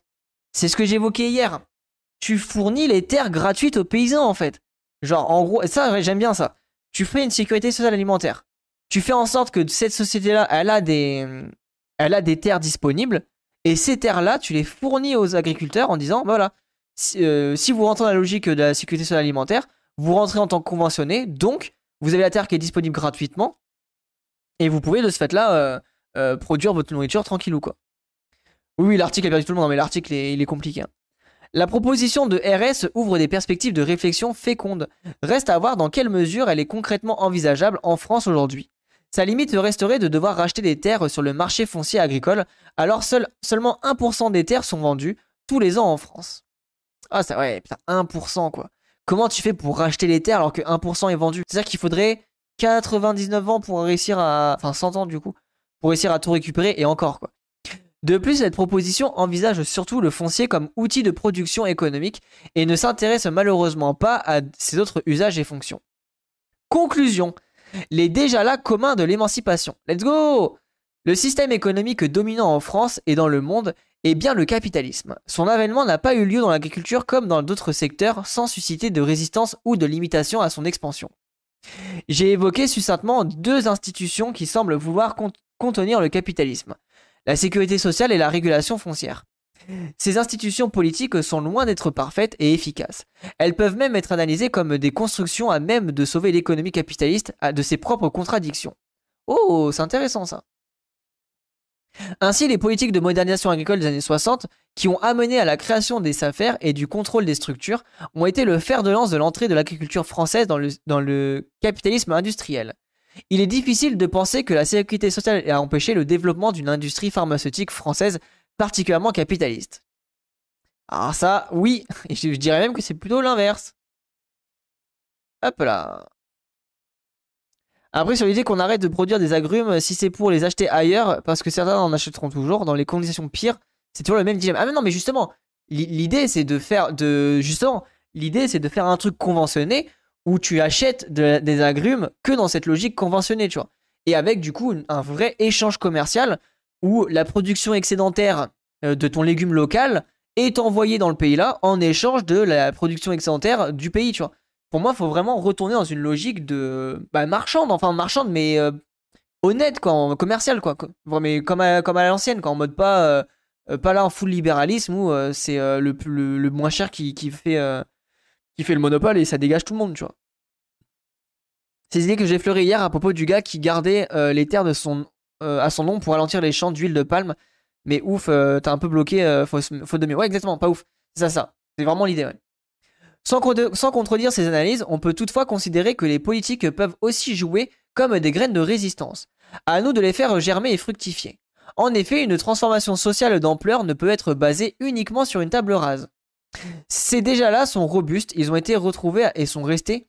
c'est ce que j'évoquais hier. Tu fournis les terres gratuites aux paysans, en fait. Genre, en gros, ça, j'aime bien ça. Tu fais une sécurité sociale alimentaire. Tu fais en sorte que cette société-là, elle a des, elle a des terres disponibles. Et ces terres-là, tu les fournis aux agriculteurs en disant, voilà, si, euh, vous rentrez dans la logique de la sécurité sociale alimentaire, vous rentrez en tant que conventionné, donc vous avez la terre qui est disponible gratuitement, et vous pouvez de ce fait-là euh, euh, produire votre nourriture tranquillou, quoi. Oui, l'article a perdu tout le monde, non, mais l'article, il est compliqué. hein. La proposition de RS ouvre des perspectives de réflexion fécondes. Reste à voir dans quelle mesure elle est concrètement envisageable en France aujourd'hui. Sa limite resterait de devoir racheter des terres sur le marché foncier agricole, alors seul, seulement 1% des terres sont vendues tous les ans en France. Ah, ça, ouais, putain, 1% quoi. Comment tu fais pour racheter les terres alors que 1% est vendu? C'est-à-dire qu'il faudrait 99 ans pour réussir à. Enfin, 100 ans du coup, pour réussir à tout récupérer et encore quoi. De plus, cette proposition envisage surtout le foncier comme outil de production économique et ne s'intéresse malheureusement pas à ses autres usages et fonctions. Conclusion. Les déjà là communs de l'émancipation. Let's go Le système économique dominant en France et dans le monde est bien le capitalisme. Son avènement n'a pas eu lieu dans l'agriculture comme dans d'autres secteurs sans susciter de résistance ou de limitation à son expansion. J'ai évoqué succinctement deux institutions qui semblent vouloir cont- contenir le capitalisme la sécurité sociale et la régulation foncière. Ces institutions politiques sont loin d'être parfaites et efficaces. Elles peuvent même être analysées comme des constructions à même de sauver l'économie capitaliste de ses propres contradictions. Oh, c'est intéressant ça. Ainsi, les politiques de modernisation agricole des années 60, qui ont amené à la création des SAFER et du contrôle des structures, ont été le fer de lance de l'entrée de l'agriculture française dans le capitalisme industriel. Il est difficile de penser que la sécurité sociale a empêché le développement d'une industrie pharmaceutique française particulièrement capitaliste. Alors ça, oui, [LAUGHS] je, dirais même que c'est plutôt l'inverse. Hop là. Après, sur l'idée qu'on arrête de produire des agrumes si c'est pour les acheter ailleurs, parce que certains en achèteront toujours, dans les conditions pires, c'est toujours le même dilemme. Ah mais non, mais justement, l'i- l'idée c'est de faire de... Justement, l'idée c'est de faire un truc conventionné où tu achètes de- des agrumes que dans cette logique conventionnée, tu vois. Et avec du coup un vrai échange commercial où la production excédentaire euh, de ton légume local est envoyée dans le pays là en échange de la production excédentaire du pays, tu vois. Pour moi, il faut vraiment retourner dans une logique de bah, marchande, enfin marchande, mais euh, honnête, quoi, quoi. Mais comme à, comme à l'ancienne, quoi, en mode pas, euh, pas là en full libéralisme où c'est le, moins cher qui, fait, qui fait le monopole et ça dégage tout le monde, tu vois. Ces idées que j'ai effleurées hier à propos du gars qui gardait euh, les terres euh, à son nom pour ralentir les champs d'huile de palme. Mais ouf, euh, t'as un peu bloqué, faute de mieux. Ouais, exactement, pas ouf. C'est ça, ça. C'est vraiment l'idée, ouais. Sans contredire ces analyses, on peut toutefois considérer que les politiques peuvent aussi jouer comme des graines de résistance. À nous de les faire germer et fructifier. En effet, une transformation sociale d'ampleur ne peut être basée uniquement sur une table rase. Ces déjà-là sont robustes, ils ont été retrouvés et sont restés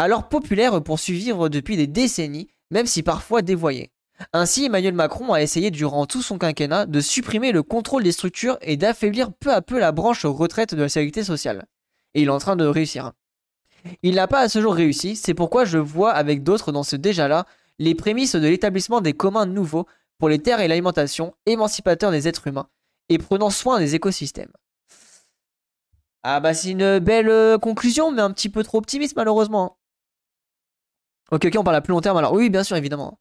alors populaires pour survivre depuis des décennies, même si parfois dévoyés. Ainsi, Emmanuel Macron a essayé durant tout son quinquennat de supprimer le contrôle des structures et d'affaiblir peu à peu la branche retraite de la sécurité sociale. Et il est en train de réussir. Il n'a pas à ce jour réussi, c'est pourquoi je vois avec d'autres dans ce déjà-là les prémices de l'établissement des communs nouveaux pour les terres et l'alimentation, émancipateurs des êtres humains, et prenant soin des écosystèmes. Ah bah c'est une belle euh, conclusion, mais un petit peu trop optimiste malheureusement. Ok, ok, on parle à plus long terme alors. Oui, bien sûr, évidemment.